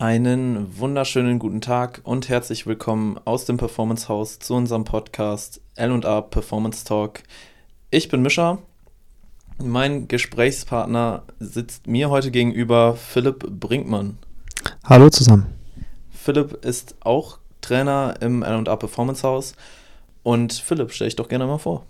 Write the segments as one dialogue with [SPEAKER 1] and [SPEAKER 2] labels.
[SPEAKER 1] Einen wunderschönen guten Tag und herzlich willkommen aus dem Performance House zu unserem Podcast L&A Performance Talk. Ich bin Mischa. Mein Gesprächspartner sitzt mir heute gegenüber Philipp Brinkmann.
[SPEAKER 2] Hallo zusammen.
[SPEAKER 1] Philipp ist auch Trainer im L&A Performance House und Philipp, stell dich doch gerne mal vor.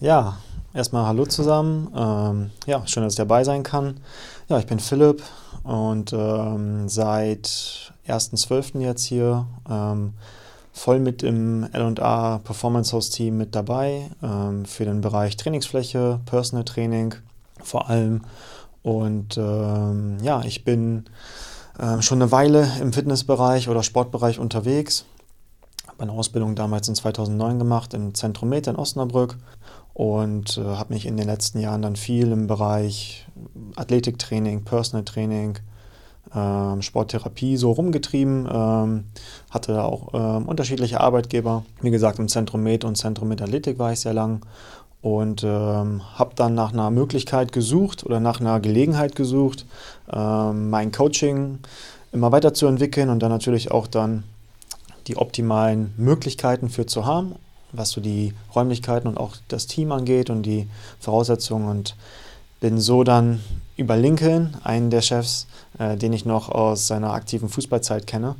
[SPEAKER 2] Ja, erstmal hallo zusammen. Ähm, ja, schön, dass ich dabei sein kann. Ja, ich bin Philipp, und ähm, seit 1.12. jetzt hier ähm, voll mit im LA Performance House Team mit dabei ähm, für den Bereich Trainingsfläche, Personal Training vor allem. Und ähm, ja, ich bin ähm, schon eine Weile im Fitnessbereich oder Sportbereich unterwegs. Habe eine Ausbildung damals in 2009 gemacht im Zentrum Med in Osnabrück und äh, habe mich in den letzten Jahren dann viel im Bereich Athletiktraining, Personal Training, ähm, Sporttherapie so rumgetrieben. Ähm, hatte auch ähm, unterschiedliche Arbeitgeber. Wie gesagt, im Zentrum Med und Zentrum Med Athletik war ich sehr lang und ähm, habe dann nach einer Möglichkeit gesucht oder nach einer Gelegenheit gesucht, ähm, mein Coaching immer weiterzuentwickeln und dann natürlich auch dann die optimalen Möglichkeiten für zu haben was so die Räumlichkeiten und auch das Team angeht und die Voraussetzungen und bin so dann über Lincoln, einen der Chefs, äh, den ich noch aus seiner aktiven Fußballzeit kenne,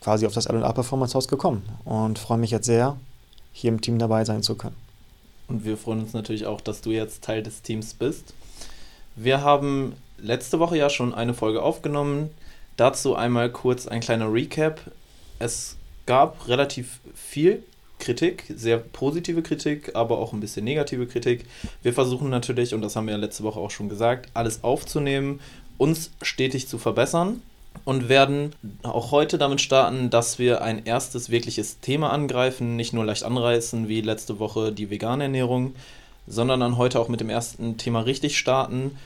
[SPEAKER 2] quasi auf das L&A Performance Haus gekommen und freue mich jetzt sehr, hier im Team dabei sein zu können.
[SPEAKER 1] Und wir freuen uns natürlich auch, dass du jetzt Teil des Teams bist. Wir haben letzte Woche ja schon eine Folge aufgenommen. Dazu einmal kurz ein kleiner Recap. Es gab relativ viel Kritik, sehr positive Kritik, aber auch ein bisschen negative Kritik. Wir versuchen natürlich, und das haben wir ja letzte Woche auch schon gesagt, alles aufzunehmen, uns stetig zu verbessern und werden auch heute damit starten, dass wir ein erstes wirkliches Thema angreifen, nicht nur leicht anreißen wie letzte Woche die vegane Ernährung, sondern dann heute auch mit dem ersten Thema richtig starten,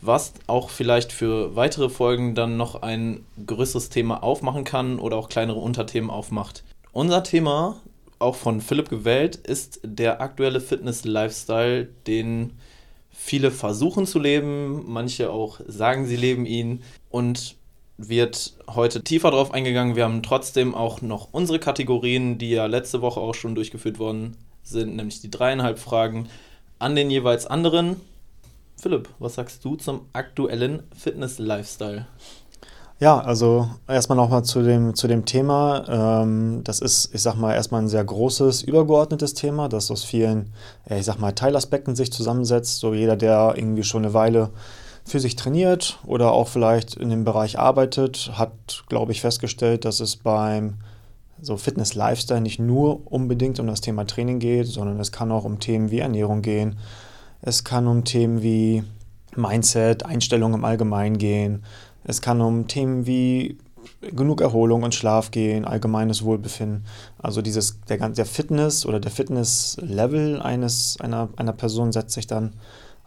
[SPEAKER 1] was auch vielleicht für weitere Folgen dann noch ein größeres Thema aufmachen kann oder auch kleinere Unterthemen aufmacht. Unser Thema auch von Philipp gewählt, ist der aktuelle Fitness-Lifestyle, den viele versuchen zu leben, manche auch sagen, sie leben ihn und wird heute tiefer drauf eingegangen. Wir haben trotzdem auch noch unsere Kategorien, die ja letzte Woche auch schon durchgeführt worden sind, nämlich die dreieinhalb Fragen an den jeweils anderen. Philipp, was sagst du zum aktuellen Fitness-Lifestyle?
[SPEAKER 2] Ja, also erstmal nochmal zu dem, zu dem Thema. Ähm, das ist, ich sag mal, erstmal ein sehr großes, übergeordnetes Thema, das aus vielen, ich sag mal, Teilaspekten sich zusammensetzt. So jeder, der irgendwie schon eine Weile für sich trainiert oder auch vielleicht in dem Bereich arbeitet, hat, glaube ich, festgestellt, dass es beim so Fitness-Lifestyle nicht nur unbedingt um das Thema Training geht, sondern es kann auch um Themen wie Ernährung gehen. Es kann um Themen wie Mindset, Einstellung im Allgemeinen gehen. Es kann um Themen wie genug Erholung und Schlaf gehen, allgemeines Wohlbefinden. Also dieses, der, der Fitness oder der Fitness-Level eines, einer, einer Person setzt sich dann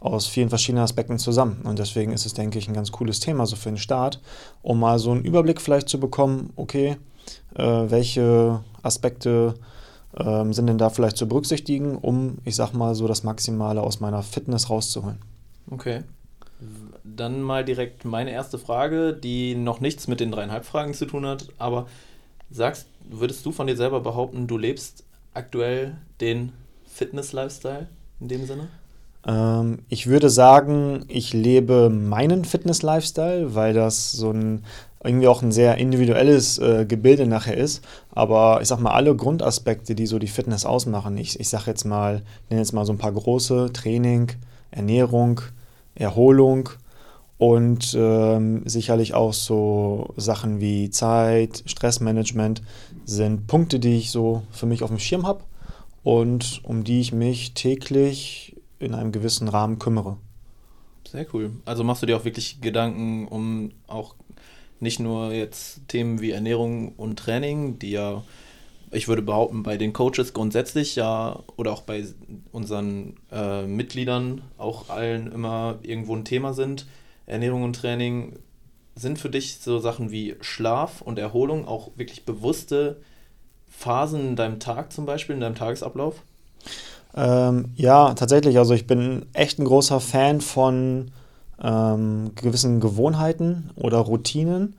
[SPEAKER 2] aus vielen verschiedenen Aspekten zusammen. Und deswegen ist es, denke ich, ein ganz cooles Thema so für den Start, um mal so einen Überblick vielleicht zu bekommen, okay, äh, welche Aspekte äh, sind denn da vielleicht zu berücksichtigen, um, ich sag mal, so das Maximale aus meiner Fitness rauszuholen.
[SPEAKER 1] Okay. Dann mal direkt meine erste Frage, die noch nichts mit den dreieinhalb Fragen zu tun hat, aber sagst, würdest du von dir selber behaupten, du lebst aktuell den Fitness-Lifestyle in dem Sinne?
[SPEAKER 2] Ähm, ich würde sagen, ich lebe meinen Fitness-Lifestyle, weil das so ein irgendwie auch ein sehr individuelles äh, Gebilde nachher ist. Aber ich sag mal, alle Grundaspekte, die so die Fitness ausmachen, ich, ich sag jetzt mal, nenne jetzt mal so ein paar große, Training, Ernährung, Erholung und ähm, sicherlich auch so Sachen wie Zeit, Stressmanagement sind Punkte, die ich so für mich auf dem Schirm habe und um die ich mich täglich in einem gewissen Rahmen kümmere.
[SPEAKER 1] Sehr cool. Also machst du dir auch wirklich Gedanken um auch nicht nur jetzt Themen wie Ernährung und Training, die ja ich würde behaupten, bei den Coaches grundsätzlich ja oder auch bei unseren äh, Mitgliedern auch allen immer irgendwo ein Thema sind. Ernährung und Training sind für dich so Sachen wie Schlaf und Erholung auch wirklich bewusste Phasen in deinem Tag zum Beispiel, in deinem Tagesablauf?
[SPEAKER 2] Ähm, ja, tatsächlich. Also ich bin echt ein großer Fan von ähm, gewissen Gewohnheiten oder Routinen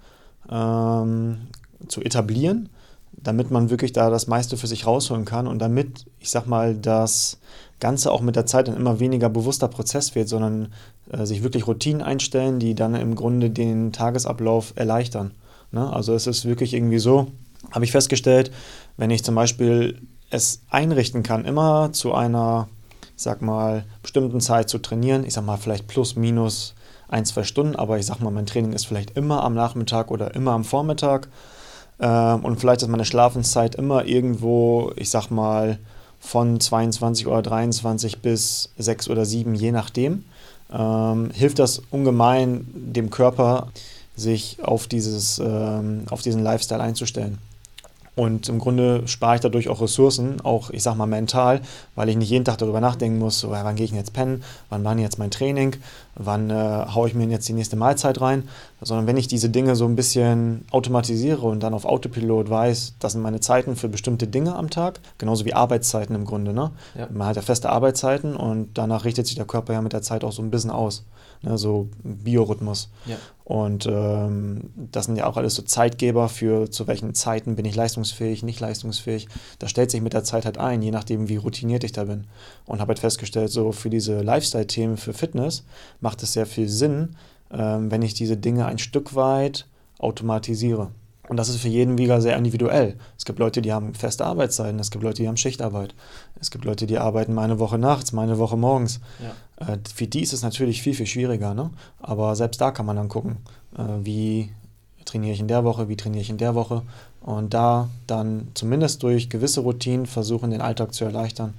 [SPEAKER 2] ähm, zu etablieren, damit man wirklich da das meiste für sich rausholen kann und damit, ich sag mal, das Ganze auch mit der Zeit ein immer weniger bewusster Prozess wird, sondern äh, sich wirklich Routinen einstellen, die dann im Grunde den Tagesablauf erleichtern. Ne? Also es ist wirklich irgendwie so, habe ich festgestellt, wenn ich zum Beispiel es einrichten kann, immer zu einer, sag mal, bestimmten Zeit zu trainieren, ich sag mal vielleicht plus minus ein, zwei Stunden, aber ich sag mal, mein Training ist vielleicht immer am Nachmittag oder immer am Vormittag. Ähm, und vielleicht ist meine Schlafenszeit immer irgendwo, ich sag mal, von 22 oder 23 bis 6 oder 7, je nachdem. Ähm, hilft das ungemein dem Körper, sich auf, dieses, ähm, auf diesen Lifestyle einzustellen. Und im Grunde spare ich dadurch auch Ressourcen, auch ich sag mal mental, weil ich nicht jeden Tag darüber nachdenken muss, so, wann gehe ich denn jetzt pennen, wann war denn jetzt mein Training, wann äh, haue ich mir jetzt die nächste Mahlzeit rein, sondern wenn ich diese Dinge so ein bisschen automatisiere und dann auf Autopilot weiß, das sind meine Zeiten für bestimmte Dinge am Tag, genauso wie Arbeitszeiten im Grunde. Ne? Ja. Man hat ja feste Arbeitszeiten und danach richtet sich der Körper ja mit der Zeit auch so ein bisschen aus ne, so Biorhythmus. Ja. Und ähm, das sind ja auch alles so Zeitgeber für zu welchen Zeiten bin ich leistungsfähig, nicht leistungsfähig. Das stellt sich mit der Zeit halt ein, je nachdem, wie routiniert ich da bin. Und habe halt festgestellt, so für diese Lifestyle-Themen, für Fitness macht es sehr viel Sinn, ähm, wenn ich diese Dinge ein Stück weit automatisiere. Und das ist für jeden wieder sehr individuell. Es gibt Leute, die haben feste Arbeitszeiten, es gibt Leute, die haben Schichtarbeit. Es gibt Leute, die arbeiten mal eine Woche nachts, mal eine Woche morgens. Ja. Äh, für die ist es natürlich viel, viel schwieriger. Ne? Aber selbst da kann man dann gucken, äh, wie trainiere ich in der Woche, wie trainiere ich in der Woche. Und da dann zumindest durch gewisse Routinen versuchen, den Alltag zu erleichtern,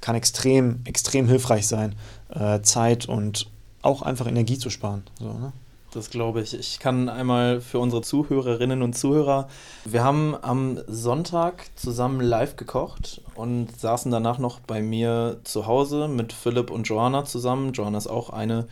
[SPEAKER 2] kann extrem, extrem hilfreich sein, äh, Zeit und auch einfach Energie zu sparen. So, ne?
[SPEAKER 1] Das glaube ich. Ich kann einmal für unsere Zuhörerinnen und Zuhörer, wir haben am Sonntag zusammen live gekocht und saßen danach noch bei mir zu Hause mit Philipp und Joanna zusammen. Joanna ist auch eine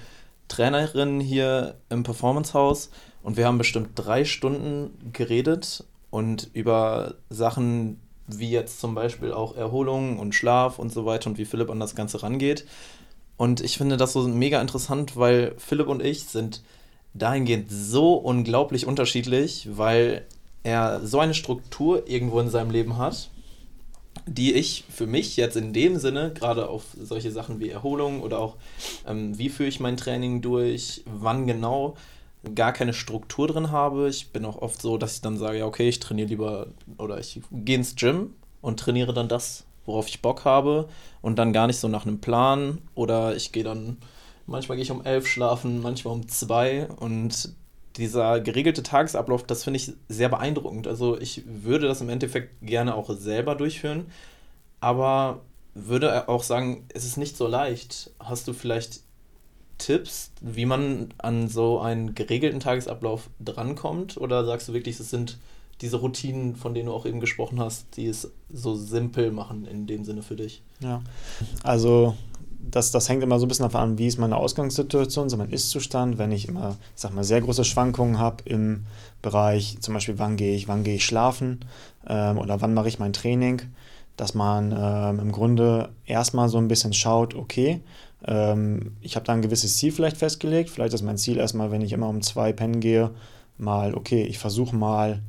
[SPEAKER 1] Trainerin hier im Performance House und wir haben bestimmt drei Stunden geredet und über Sachen wie jetzt zum Beispiel auch Erholung und Schlaf und so weiter und wie Philipp an das Ganze rangeht. Und ich finde das so mega interessant, weil Philipp und ich sind dahingehend so unglaublich unterschiedlich, weil er so eine Struktur irgendwo in seinem Leben hat, die ich für mich jetzt in dem Sinne, gerade auf solche Sachen wie Erholung oder auch ähm, wie führe ich mein Training durch, wann genau, gar keine Struktur drin habe. Ich bin auch oft so, dass ich dann sage, ja, okay, ich trainiere lieber oder ich gehe ins Gym und trainiere dann das, worauf ich Bock habe und dann gar nicht so nach einem Plan oder ich gehe dann Manchmal gehe ich um elf schlafen, manchmal um zwei. Und dieser geregelte Tagesablauf, das finde ich sehr beeindruckend. Also ich würde das im Endeffekt gerne auch selber durchführen, aber würde auch sagen, es ist nicht so leicht. Hast du vielleicht Tipps, wie man an so einen geregelten Tagesablauf drankommt? Oder sagst du wirklich, es sind diese Routinen, von denen du auch eben gesprochen hast, die es so simpel machen in dem Sinne für dich?
[SPEAKER 2] Ja, also das, das hängt immer so ein bisschen davon an, wie ist meine Ausgangssituation, so mein Ist-Zustand. Wenn ich immer, ich sag mal, sehr große Schwankungen habe im Bereich, zum Beispiel, wann gehe ich, wann gehe ich schlafen ähm, oder wann mache ich mein Training, dass man ähm, im Grunde erstmal so ein bisschen schaut, okay, ähm, ich habe da ein gewisses Ziel vielleicht festgelegt. Vielleicht ist mein Ziel erstmal, wenn ich immer um zwei pennen gehe, mal, okay, ich versuche mal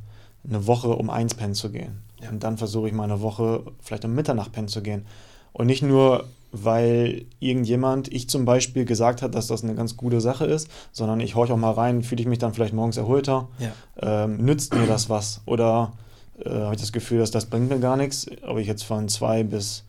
[SPEAKER 2] eine Woche um eins pennen zu gehen. Ja. Und dann versuche ich mal eine Woche vielleicht um Mitternacht pennen zu gehen. Und nicht nur weil irgendjemand, ich zum Beispiel, gesagt hat, dass das eine ganz gute Sache ist, sondern ich horche auch mal rein, fühle ich mich dann vielleicht morgens erholter, ja. ähm, nützt mir das was? Oder äh, habe ich das Gefühl, dass das bringt mir gar nichts, ob ich jetzt von zwei bis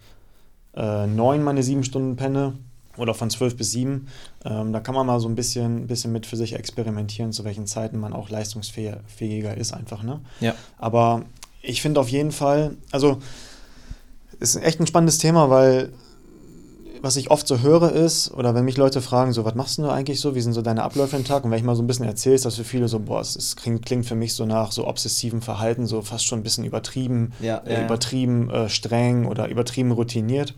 [SPEAKER 2] äh, neun meine sieben Stunden penne oder von zwölf bis sieben, ähm, da kann man mal so ein bisschen, bisschen mit für sich experimentieren, zu welchen Zeiten man auch leistungsfähiger ist einfach. Ne? Ja. Aber ich finde auf jeden Fall, also ist echt ein spannendes Thema, weil was ich oft so höre ist, oder wenn mich Leute fragen, so, was machst du eigentlich so, wie sind so deine Abläufe im Tag? Und wenn ich mal so ein bisschen erzähle, ist das für viele so, boah, es klingt, klingt für mich so nach so obsessivem Verhalten, so fast schon ein bisschen übertrieben, ja, äh, ja, übertrieben äh, streng oder übertrieben routiniert.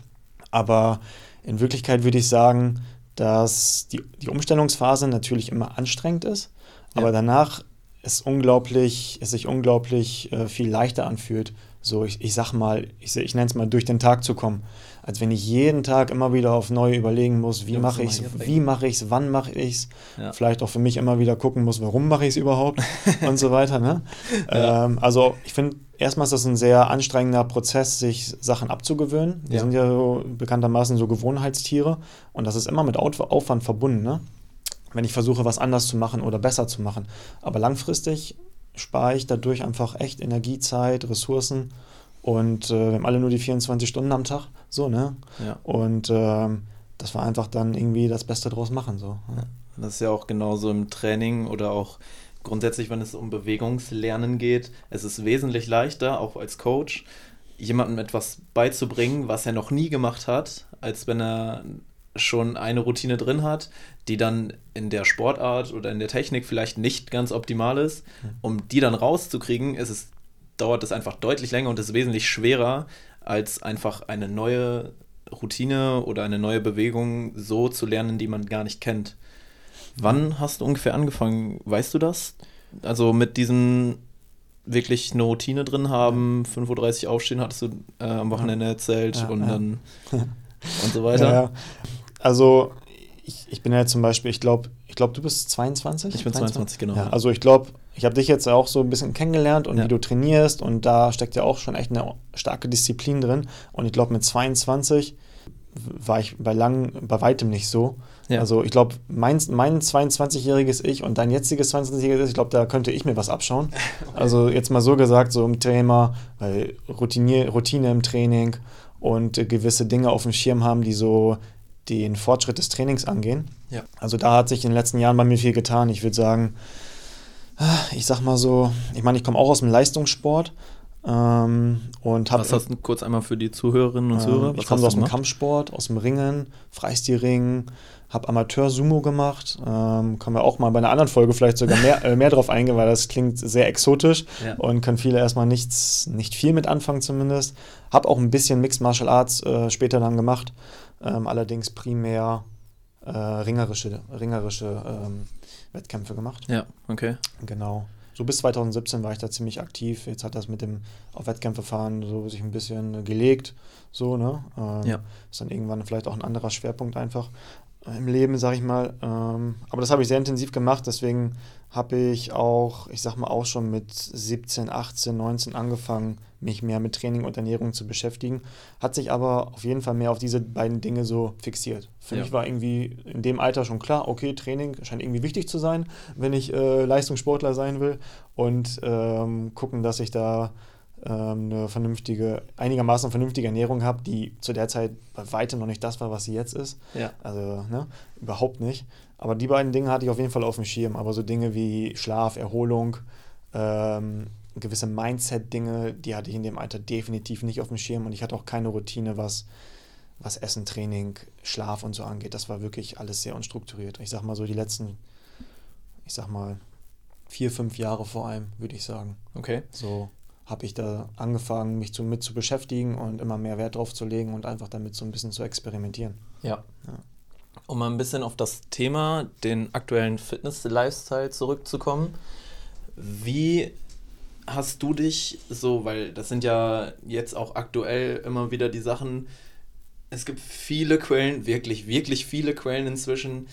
[SPEAKER 2] Aber in Wirklichkeit würde ich sagen, dass die, die Umstellungsphase natürlich immer anstrengend ist, aber danach es unglaublich, es sich unglaublich äh, viel leichter anfühlt, so, ich, ich sag mal, ich, ich nenne es mal, durch den Tag zu kommen. Als wenn ich jeden Tag immer wieder auf neu überlegen muss, wie mache ich es, wie mache ich es, wann mache ich es. Ja. Vielleicht auch für mich immer wieder gucken muss, warum mache ich es überhaupt und so weiter. Ne? Ja. Ähm, also ich finde, erstmal ist das ein sehr anstrengender Prozess, sich Sachen abzugewöhnen. Wir ja. sind ja so bekanntermaßen so Gewohnheitstiere und das ist immer mit Aufwand verbunden. Ne? Wenn ich versuche, was anders zu machen oder besser zu machen. Aber langfristig spare ich dadurch einfach echt Energie, Zeit, Ressourcen. Und äh, wir haben alle nur die 24 Stunden am Tag, so, ne? Ja. Und ähm, das war einfach dann irgendwie das Beste draus machen, so. Ja.
[SPEAKER 1] Das ist ja auch genauso im Training oder auch grundsätzlich, wenn es um Bewegungslernen geht. Es ist wesentlich leichter, auch als Coach, jemandem etwas beizubringen, was er noch nie gemacht hat, als wenn er schon eine Routine drin hat, die dann in der Sportart oder in der Technik vielleicht nicht ganz optimal ist. Hm. Um die dann rauszukriegen, ist es, dauert es einfach deutlich länger und ist wesentlich schwerer, als einfach eine neue Routine oder eine neue Bewegung so zu lernen, die man gar nicht kennt. Wann hast du ungefähr angefangen? Weißt du das? Also mit diesem wirklich eine Routine drin haben, 5.30 Uhr aufstehen, hattest du äh, am Wochenende erzählt ja, und ja. dann und so weiter.
[SPEAKER 2] Ja, also ich, ich bin ja zum Beispiel, ich glaube, ich glaube, du bist 22?
[SPEAKER 1] Ich bin 22, 22 genau.
[SPEAKER 2] Also ich glaube, ich habe dich jetzt auch so ein bisschen kennengelernt und ja. wie du trainierst und da steckt ja auch schon echt eine starke Disziplin drin. Und ich glaube, mit 22 war ich bei lang, bei weitem nicht so. Ja. Also ich glaube, mein, mein 22-jähriges Ich und dein jetziges 22-jähriges Ich, ich glaube, da könnte ich mir was abschauen. Okay. Also jetzt mal so gesagt, so im Thema, weil Routinier, Routine im Training und gewisse Dinge auf dem Schirm haben, die so den Fortschritt des Trainings angehen. Ja. Also da hat sich in den letzten Jahren bei mir viel getan. Ich würde sagen, ich sag mal so, ich meine, ich komme auch aus dem Leistungssport. Ähm, und hab,
[SPEAKER 1] Was hast du kurz einmal für die Zuhörerinnen und Zuhörer?
[SPEAKER 2] Ähm, ich komme aus dem Kampfsport, aus dem Ringen, Freistilringen, habe Amateur-Sumo gemacht. Ähm, können wir auch mal bei einer anderen Folge vielleicht sogar mehr, äh, mehr drauf eingehen, weil das klingt sehr exotisch ja. und können viele erstmal nichts, nicht viel mit anfangen zumindest. Habe auch ein bisschen Mixed Martial Arts äh, später dann gemacht ähm, allerdings primär äh, ringerische, ringerische ähm, Wettkämpfe gemacht.
[SPEAKER 1] Ja, okay.
[SPEAKER 2] Genau. So bis 2017 war ich da ziemlich aktiv. Jetzt hat das mit dem auf Wettkämpfe fahren so sich ein bisschen gelegt. So, ne? Ähm, ja. Ist dann irgendwann vielleicht auch ein anderer Schwerpunkt einfach im Leben, sag ich mal. Ähm, aber das habe ich sehr intensiv gemacht, deswegen habe ich auch, ich sag mal, auch schon mit 17, 18, 19 angefangen, mich mehr mit Training und Ernährung zu beschäftigen. Hat sich aber auf jeden Fall mehr auf diese beiden Dinge so fixiert. Für ja. mich war irgendwie in dem Alter schon klar, okay, Training scheint irgendwie wichtig zu sein, wenn ich äh, Leistungssportler sein will. Und ähm, gucken, dass ich da eine vernünftige, einigermaßen vernünftige Ernährung habe, die zu der Zeit bei weitem noch nicht das war, was sie jetzt ist. Ja. Also ne, überhaupt nicht. Aber die beiden Dinge hatte ich auf jeden Fall auf dem Schirm. Aber so Dinge wie Schlaf, Erholung, ähm, gewisse Mindset-Dinge, die hatte ich in dem Alter definitiv nicht auf dem Schirm. Und ich hatte auch keine Routine, was, was Essen, Training, Schlaf und so angeht. Das war wirklich alles sehr unstrukturiert. Ich sag mal so die letzten, ich sag mal, vier, fünf Jahre vor allem, würde ich sagen.
[SPEAKER 1] Okay.
[SPEAKER 2] So habe ich da angefangen, mich zu, mit zu beschäftigen und immer mehr Wert drauf zu legen und einfach damit so ein bisschen zu experimentieren.
[SPEAKER 1] Ja. ja. Um mal ein bisschen auf das Thema, den aktuellen Fitness-Lifestyle zurückzukommen. Wie hast du dich so, weil das sind ja jetzt auch aktuell immer wieder die Sachen, es gibt viele Quellen, wirklich, wirklich viele Quellen inzwischen,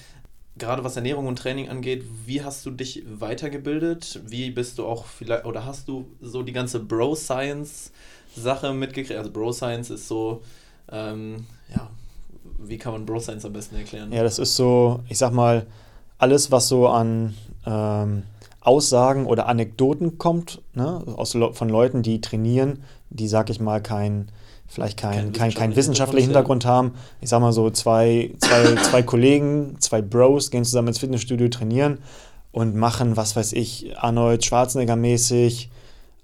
[SPEAKER 1] gerade was Ernährung und Training angeht, wie hast du dich weitergebildet? Wie bist du auch vielleicht, oder hast du so die ganze Bro-Science-Sache mitgekriegt? Also Bro-Science ist so, ähm, ja, wie kann man Bro-Science am besten erklären?
[SPEAKER 2] Ja, das ist so, ich sag mal, alles, was so an ähm, Aussagen oder Anekdoten kommt, ne, aus, von Leuten, die trainieren, die, sag ich mal, kein vielleicht keinen kein, kein wissenschaftlichen Hintergrund haben. Ich sag mal so, zwei, zwei, zwei Kollegen, zwei Bros gehen zusammen ins Fitnessstudio trainieren und machen, was weiß ich, Arnold Schwarzenegger mäßig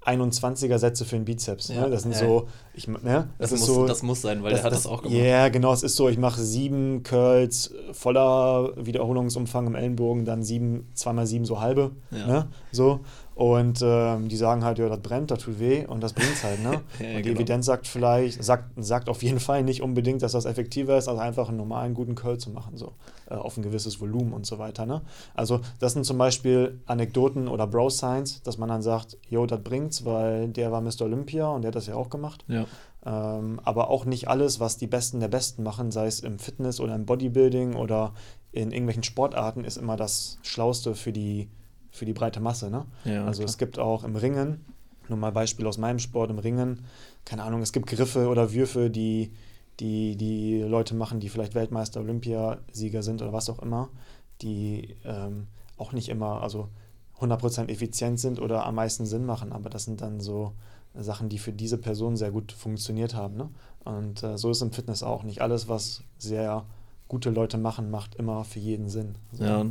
[SPEAKER 2] 21er Sätze für den Bizeps. Ne? Ja, ne? Das sind ja. so, ich, ne?
[SPEAKER 1] das, das, ist muss, so, das muss sein, weil das, der hat das, das auch
[SPEAKER 2] gemacht. Ja, yeah, genau, es ist so, ich mache sieben Curls voller Wiederholungsumfang im Ellenbogen, dann sieben, zweimal sieben so halbe. Ja. Ne? So. Und ähm, die sagen halt, ja, das brennt, das tut weh und das bringt halt. Ne? ja, und die genau. Evidenz sagt vielleicht, sagt, sagt auf jeden Fall nicht unbedingt, dass das effektiver ist, als einfach einen normalen guten Curl zu machen, so äh, auf ein gewisses Volumen und so weiter. Ne? Also das sind zum Beispiel Anekdoten oder Bro-Science, dass man dann sagt, jo, das bringt's, weil der war Mr. Olympia und der hat das ja auch gemacht.
[SPEAKER 1] Ja.
[SPEAKER 2] Ähm, aber auch nicht alles, was die Besten der Besten machen, sei es im Fitness oder im Bodybuilding oder in irgendwelchen Sportarten, ist immer das Schlauste für die für die breite Masse. Ne?
[SPEAKER 1] Ja,
[SPEAKER 2] also klar. es gibt auch im Ringen, nur mal Beispiel aus meinem Sport, im Ringen, keine Ahnung, es gibt Griffe oder Würfe, die die, die Leute machen, die vielleicht Weltmeister, Olympiasieger sind oder was auch immer, die ähm, auch nicht immer, also 100% effizient sind oder am meisten Sinn machen, aber das sind dann so Sachen, die für diese Person sehr gut funktioniert haben. Ne? Und äh, so ist im Fitness auch. Nicht alles, was sehr gute Leute machen, macht immer für jeden Sinn.
[SPEAKER 1] So. Ja,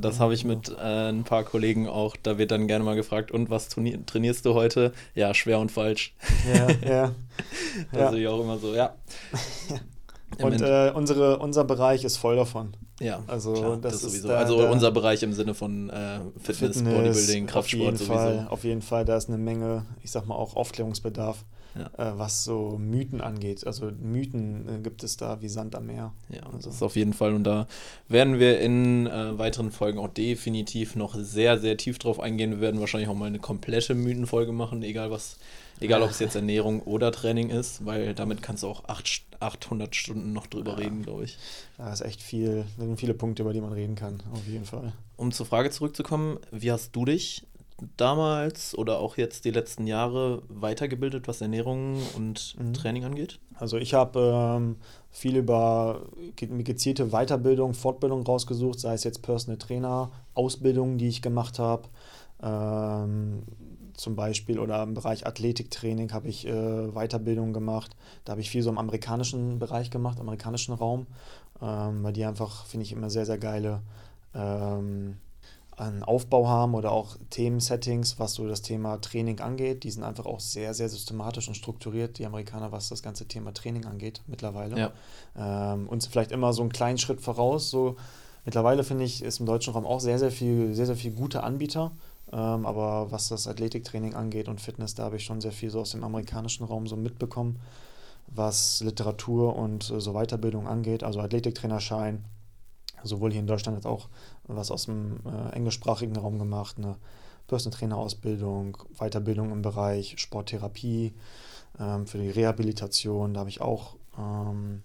[SPEAKER 1] das, habe ich mit äh, ein paar Kollegen auch. Da wird dann gerne mal gefragt, und was trainierst du heute? Ja, schwer und falsch.
[SPEAKER 2] Ja, ja.
[SPEAKER 1] das ja. ich auch immer so, ja.
[SPEAKER 2] und äh, unsere, unser Bereich ist voll davon.
[SPEAKER 1] Ja,
[SPEAKER 2] also klar, das, das
[SPEAKER 1] sowieso. Da, also unser Bereich im Sinne von äh, Fitness, Fitness, Bodybuilding, Kraftsport
[SPEAKER 2] auf jeden sowieso. Fall, auf jeden Fall, da ist eine Menge, ich sag mal auch Aufklärungsbedarf ja. äh, was so Mythen angeht. Also Mythen äh, gibt es da wie Sand am Meer.
[SPEAKER 1] Ja, also. das ist auf jeden Fall. Und da werden wir in äh, weiteren Folgen auch definitiv noch sehr, sehr tief drauf eingehen. Wir werden wahrscheinlich auch mal eine komplette Mythenfolge machen, egal was, egal ob es jetzt Ernährung oder Training ist, weil damit kannst du auch acht, 800 Stunden noch drüber ja. reden, glaube ich.
[SPEAKER 2] Da ist echt viel, sind viele Punkte, über die man reden kann, auf jeden Fall.
[SPEAKER 1] Um zur Frage zurückzukommen, wie hast du dich damals oder auch jetzt die letzten Jahre weitergebildet, was Ernährung und mhm. Training angeht?
[SPEAKER 2] Also ich habe ähm, viel über gezielte Weiterbildung, Fortbildung rausgesucht, sei es jetzt Personal Trainer, Ausbildungen, die ich gemacht habe. Ähm, zum Beispiel oder im Bereich Athletiktraining habe ich äh, Weiterbildung gemacht. Da habe ich viel so im amerikanischen Bereich gemacht, amerikanischen Raum, ähm, weil die einfach, finde ich, immer sehr, sehr geile ähm, einen Aufbau haben oder auch Themensettings, was so das Thema Training angeht. Die sind einfach auch sehr, sehr systematisch und strukturiert, die Amerikaner, was das ganze Thema Training angeht mittlerweile.
[SPEAKER 1] Ja.
[SPEAKER 2] Ähm, uns vielleicht immer so einen kleinen Schritt voraus. So mittlerweile finde ich, ist im deutschen Raum auch sehr, sehr viel, sehr, sehr viel gute Anbieter. Ähm, aber was das Athletiktraining angeht und Fitness, da habe ich schon sehr viel so aus dem amerikanischen Raum so mitbekommen, was Literatur und äh, so Weiterbildung angeht. Also Athletiktrainerschein, sowohl hier in Deutschland als auch was aus dem äh, englischsprachigen Raum gemacht, eine Personal Trainer Ausbildung, Weiterbildung im Bereich Sporttherapie, ähm, für die Rehabilitation, da habe ich auch ähm,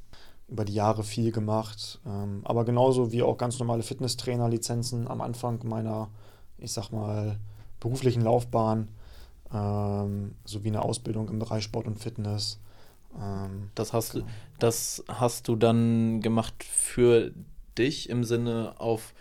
[SPEAKER 2] über die Jahre viel gemacht, ähm, aber genauso wie auch ganz normale Fitnesstrainer-Lizenzen am Anfang meiner, ich sag mal, beruflichen Laufbahn, ähm, sowie eine Ausbildung im Bereich Sport und Fitness.
[SPEAKER 1] Ähm, das, hast genau. das hast du dann gemacht für dich im Sinne auf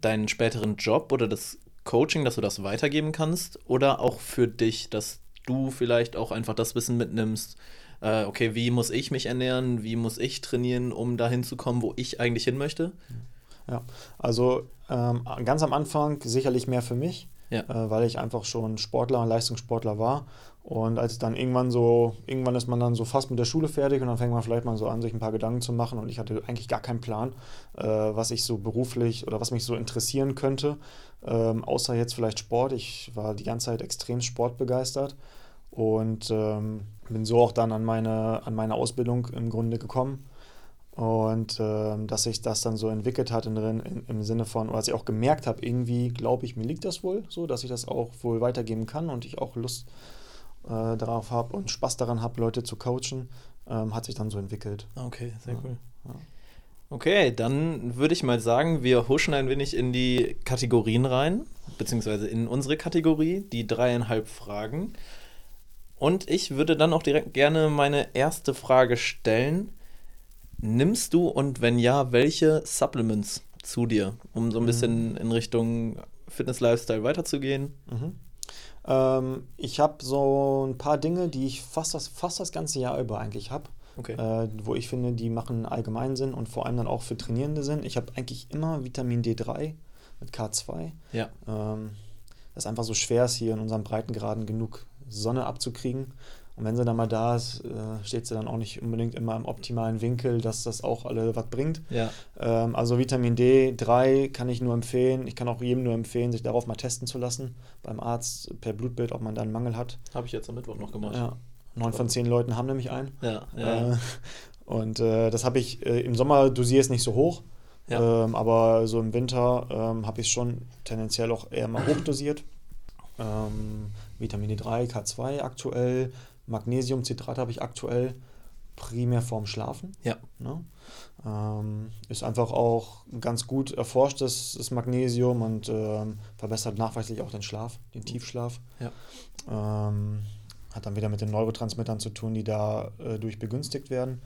[SPEAKER 1] deinen späteren Job oder das Coaching, dass du das weitergeben kannst oder auch für dich, dass du vielleicht auch einfach das Wissen mitnimmst, äh, okay, wie muss ich mich ernähren, wie muss ich trainieren, um dahin zu kommen, wo ich eigentlich hin möchte?
[SPEAKER 2] Ja, also ähm, ganz am Anfang sicherlich mehr für mich,
[SPEAKER 1] ja.
[SPEAKER 2] äh, weil ich einfach schon Sportler und Leistungssportler war und als dann irgendwann so, irgendwann ist man dann so fast mit der Schule fertig und dann fängt man vielleicht mal so an, sich ein paar Gedanken zu machen. Und ich hatte eigentlich gar keinen Plan, äh, was ich so beruflich oder was mich so interessieren könnte, ähm, außer jetzt vielleicht Sport. Ich war die ganze Zeit extrem sportbegeistert und ähm, bin so auch dann an meine, an meine Ausbildung im Grunde gekommen. Und äh, dass sich das dann so entwickelt hat in, in, im Sinne von, oder dass ich auch gemerkt habe, irgendwie glaube ich, mir liegt das wohl so, dass ich das auch wohl weitergeben kann und ich auch Lust habe äh, darauf habe und Spaß daran habe, Leute zu coachen, ähm, hat sich dann so entwickelt.
[SPEAKER 1] Okay, sehr ja. cool. Ja. Okay, dann würde ich mal sagen, wir huschen ein wenig in die Kategorien rein, beziehungsweise in unsere Kategorie, die dreieinhalb Fragen. Und ich würde dann auch direkt gerne meine erste Frage stellen. Nimmst du und wenn ja, welche Supplements zu dir, um so ein mhm. bisschen in Richtung Fitness-Lifestyle weiterzugehen?
[SPEAKER 2] Mhm. Ähm, ich habe so ein paar Dinge, die ich fast das, fast das ganze Jahr über eigentlich habe.
[SPEAKER 1] Okay.
[SPEAKER 2] Äh, wo ich finde, die machen allgemein Sinn und vor allem dann auch für Trainierende Sinn. Ich habe eigentlich immer Vitamin D3 mit K2.
[SPEAKER 1] Ja.
[SPEAKER 2] Ähm, das ist einfach so schwer ist, hier in unseren Breitengraden genug Sonne abzukriegen. Und wenn sie dann mal da ist, äh, steht sie dann auch nicht unbedingt immer im optimalen Winkel, dass das auch alle was bringt.
[SPEAKER 1] Ja.
[SPEAKER 2] Ähm, also Vitamin D3 kann ich nur empfehlen. Ich kann auch jedem nur empfehlen, sich darauf mal testen zu lassen. Beim Arzt per Blutbild, ob man da einen Mangel hat.
[SPEAKER 1] Habe ich jetzt am Mittwoch noch gemacht.
[SPEAKER 2] Ja. Neun von zehn Leuten haben nämlich einen.
[SPEAKER 1] Ja, ja.
[SPEAKER 2] Äh, und äh, das habe ich äh, im Sommer dosiere es nicht so hoch.
[SPEAKER 1] Ja.
[SPEAKER 2] Ähm, aber so im Winter ähm, habe ich es schon tendenziell auch eher mal hochdosiert. Ähm, Vitamin D3, K2 aktuell, Magnesium, Citrat habe ich aktuell primär vorm Schlafen.
[SPEAKER 1] Ja.
[SPEAKER 2] Ne? Ähm, ist einfach auch ganz gut erforscht, das, das Magnesium und ähm, verbessert nachweislich auch den Schlaf, den Tiefschlaf.
[SPEAKER 1] Ja.
[SPEAKER 2] Ähm, hat dann wieder mit den Neurotransmittern zu tun, die da äh, durch begünstigt werden.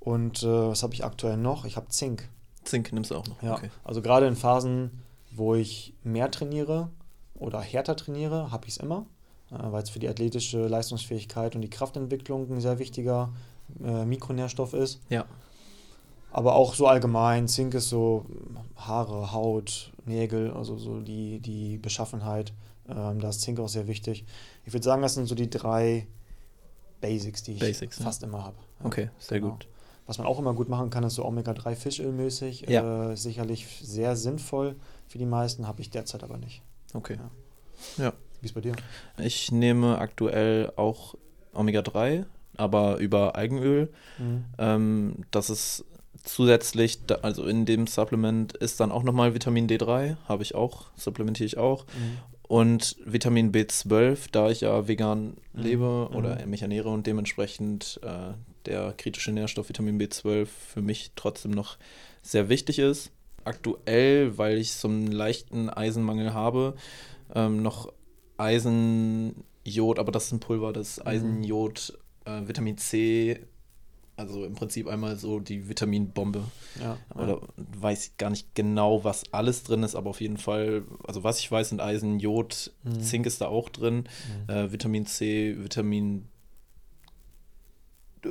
[SPEAKER 2] Und äh, was habe ich aktuell noch? Ich habe Zink.
[SPEAKER 1] Zink nimmst du auch noch.
[SPEAKER 2] Ja.
[SPEAKER 1] Okay.
[SPEAKER 2] Also gerade in Phasen, wo ich mehr trainiere oder härter trainiere, habe ich es immer, weil es für die athletische Leistungsfähigkeit und die Kraftentwicklung ein sehr wichtiger äh, Mikronährstoff ist.
[SPEAKER 1] Ja.
[SPEAKER 2] Aber auch so allgemein, Zink ist so Haare, Haut, Nägel, also so die, die Beschaffenheit. Ähm, da ist Zink auch sehr wichtig. Ich würde sagen, das sind so die drei Basics, die ich
[SPEAKER 1] Basics, ja.
[SPEAKER 2] fast immer habe. Ja,
[SPEAKER 1] Okay, sehr
[SPEAKER 2] genau.
[SPEAKER 1] gut.
[SPEAKER 2] Was man auch immer gut machen kann, ist so Omega-3 Fischölmäßig.
[SPEAKER 1] Ja.
[SPEAKER 2] Äh, sicherlich sehr sinnvoll für die meisten, habe ich derzeit aber nicht.
[SPEAKER 1] Okay.
[SPEAKER 2] Ja. Wie ist bei dir?
[SPEAKER 1] Ich nehme aktuell auch Omega-3, aber über Algenöl.
[SPEAKER 2] Mhm.
[SPEAKER 1] Ähm, das ist zusätzlich, also in dem Supplement ist dann auch nochmal Vitamin D3, habe ich auch, supplementiere ich auch.
[SPEAKER 2] Mhm.
[SPEAKER 1] Und Vitamin B12, da ich ja vegan
[SPEAKER 2] Mhm.
[SPEAKER 1] lebe oder
[SPEAKER 2] Mhm.
[SPEAKER 1] mich ernähre und dementsprechend äh, der kritische Nährstoff Vitamin B12 für mich trotzdem noch sehr wichtig ist. Aktuell, weil ich so einen leichten Eisenmangel habe, ähm, noch Eisen, Jod, aber das ist ein Pulver, das
[SPEAKER 2] Mhm.
[SPEAKER 1] Eisen, Jod, äh, Vitamin C, also im Prinzip einmal so die Vitaminbombe.
[SPEAKER 2] Ja.
[SPEAKER 1] Oder weiß ich gar nicht genau, was alles drin ist, aber auf jeden Fall, also was ich weiß, sind Eisen, Jod,
[SPEAKER 2] Mhm.
[SPEAKER 1] Zink ist da auch drin,
[SPEAKER 2] Mhm.
[SPEAKER 1] äh, Vitamin C, Vitamin äh,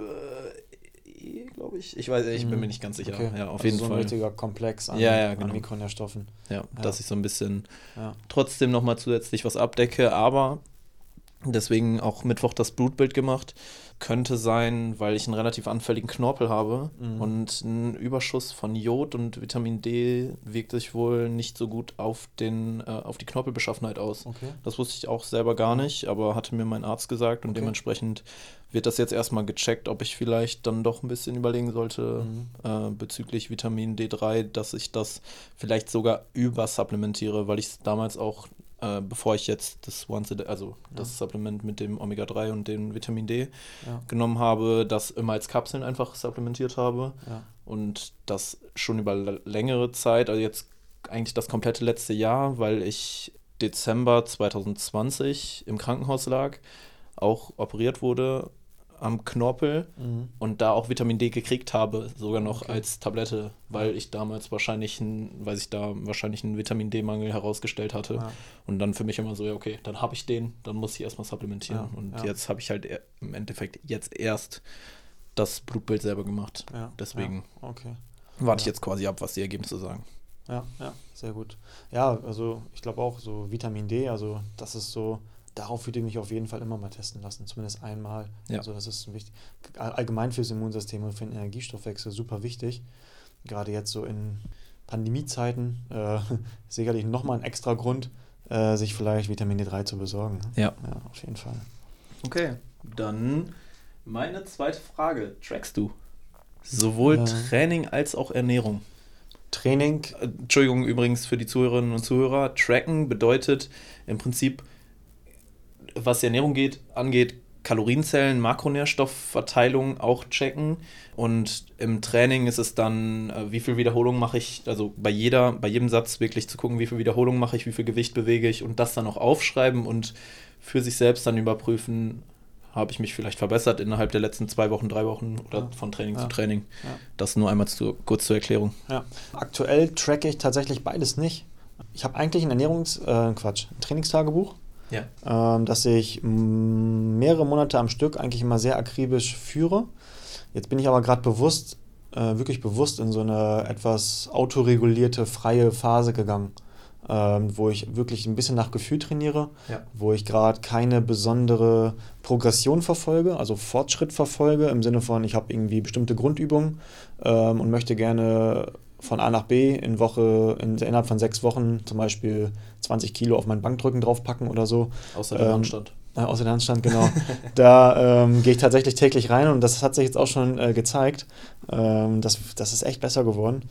[SPEAKER 1] glaube ich. Ich weiß, ich bin
[SPEAKER 2] Mhm.
[SPEAKER 1] mir nicht ganz sicher.
[SPEAKER 2] Okay.
[SPEAKER 1] Ja, auf
[SPEAKER 2] Also
[SPEAKER 1] jeden
[SPEAKER 2] so ein
[SPEAKER 1] Fall.
[SPEAKER 2] richtiger Komplex an,
[SPEAKER 1] Ja, ja,
[SPEAKER 2] an
[SPEAKER 1] genau.
[SPEAKER 2] Mikronährstoffen.
[SPEAKER 1] Ja,
[SPEAKER 2] Ja.
[SPEAKER 1] dass ich so ein bisschen
[SPEAKER 2] Ja.
[SPEAKER 1] trotzdem nochmal zusätzlich was abdecke, aber deswegen auch Mittwoch das Blutbild gemacht. Könnte sein, weil ich einen relativ anfälligen Knorpel habe
[SPEAKER 2] Mhm.
[SPEAKER 1] und ein Überschuss von Jod und Vitamin D wirkt sich wohl nicht so gut auf, den, äh, auf die Knorpelbeschaffenheit aus.
[SPEAKER 2] Okay.
[SPEAKER 1] Das wusste ich auch selber gar nicht, aber hatte mir mein Arzt gesagt und
[SPEAKER 2] Okay.
[SPEAKER 1] dementsprechend wird das jetzt erstmal gecheckt, ob ich vielleicht dann doch ein bisschen überlegen sollte
[SPEAKER 2] Mhm.
[SPEAKER 1] äh, bezüglich Vitamin D3, dass ich das vielleicht sogar übersupplementiere, weil ich es damals auch, äh, bevor ich jetzt das Once a Day, also das
[SPEAKER 2] Ja.
[SPEAKER 1] Supplement mit dem Omega-3 und dem Vitamin D
[SPEAKER 2] Ja.
[SPEAKER 1] genommen habe, das immer als Kapseln einfach supplementiert habe
[SPEAKER 2] Ja.
[SPEAKER 1] und das schon über längere Zeit, also jetzt eigentlich das komplette letzte Jahr, weil ich Dezember 2020 im Krankenhaus lag, auch operiert wurde am Knorpel
[SPEAKER 2] Mhm.
[SPEAKER 1] und da auch Vitamin D gekriegt habe, sogar noch
[SPEAKER 2] Okay.
[SPEAKER 1] als Tablette, weil ich damals wahrscheinlich, ein, weil sich da wahrscheinlich einen Vitamin D-Mangel herausgestellt hatte.
[SPEAKER 2] Ja.
[SPEAKER 1] Und dann für mich immer so, ja, okay, dann habe ich den, dann muss ich erstmal supplementieren.
[SPEAKER 2] Ja,
[SPEAKER 1] und
[SPEAKER 2] ja.
[SPEAKER 1] jetzt habe ich halt e- im Endeffekt jetzt erst das Blutbild selber gemacht. Deswegen.
[SPEAKER 2] Okay.
[SPEAKER 1] warte ich jetzt quasi ab, was die Ergebnisse sagen.
[SPEAKER 2] Ja, ja, sehr gut. Ja, also ich glaube auch so Vitamin D, also das ist so, darauf würde ich mich auf jeden Fall immer mal testen lassen, zumindest einmal.
[SPEAKER 1] Ja.
[SPEAKER 2] Also das ist wichtig, all- allgemein fürs Immunsystem und für den Energiestoffwechsel super wichtig. Gerade jetzt so in Pandemiezeiten äh, sicherlich nochmal ein extra Grund, äh, sich vielleicht Vitamin D3 zu besorgen. ne?
[SPEAKER 1] Ja.
[SPEAKER 2] Ja, auf jeden Fall.
[SPEAKER 1] Okay, dann meine zweite Frage. Trackst du? Sowohl
[SPEAKER 2] Ja.
[SPEAKER 1] Training als auch Ernährung.
[SPEAKER 2] Training,
[SPEAKER 1] Äh, Entschuldigung übrigens für die Zuhörerinnen und Zuhörer. Tracken bedeutet im Prinzip, was die Ernährung geht, angeht, Kalorienzellen, Makronährstoffverteilung auch checken. Und im Training ist es dann, äh, wie viel Wiederholung mache ich, also bei jeder, bei jedem Satz wirklich zu gucken, wie viel Wiederholung mache ich, wie viel Gewicht bewege ich und das dann auch aufschreiben und für sich selbst dann überprüfen, habe ich mich vielleicht verbessert innerhalb der letzten zwei Wochen, drei Wochen oder
[SPEAKER 2] Ja.
[SPEAKER 1] von Training
[SPEAKER 2] Ja.
[SPEAKER 1] zu Training.
[SPEAKER 2] Ja.
[SPEAKER 1] Das nur einmal zu, kurz zur Erklärung.
[SPEAKER 2] Aktuell tracke ich tatsächlich beides nicht. Ich habe eigentlich ein Ernährungs-, äh, Quatsch, ein Trainingstagebuch,
[SPEAKER 1] Ja.
[SPEAKER 2] ähm, das ich mm, mehrere Monate am Stück eigentlich immer sehr akribisch führe. Jetzt bin ich aber gerade bewusst, äh, wirklich bewusst in so eine etwas autoregulierte, freie Phase gegangen. ähm, wo ich wirklich ein bisschen nach Gefühl trainiere,
[SPEAKER 1] Ja.
[SPEAKER 2] wo ich gerade keine besondere Progression verfolge, also Fortschritt verfolge, im Sinne von, ich habe irgendwie bestimmte Grundübungen ähm, und möchte gerne von A nach B in Woche, in, innerhalb von sechs Wochen zum Beispiel 20 Kilo auf meinen Bankdrücken draufpacken oder so.
[SPEAKER 1] Außer dem
[SPEAKER 2] Ähm,
[SPEAKER 1] Handstand.
[SPEAKER 2] Äh, außer der Handstand, genau. da ähm, gehe ich tatsächlich täglich rein und das hat sich jetzt auch schon äh, gezeigt. Ähm, das, das ist echt besser geworden.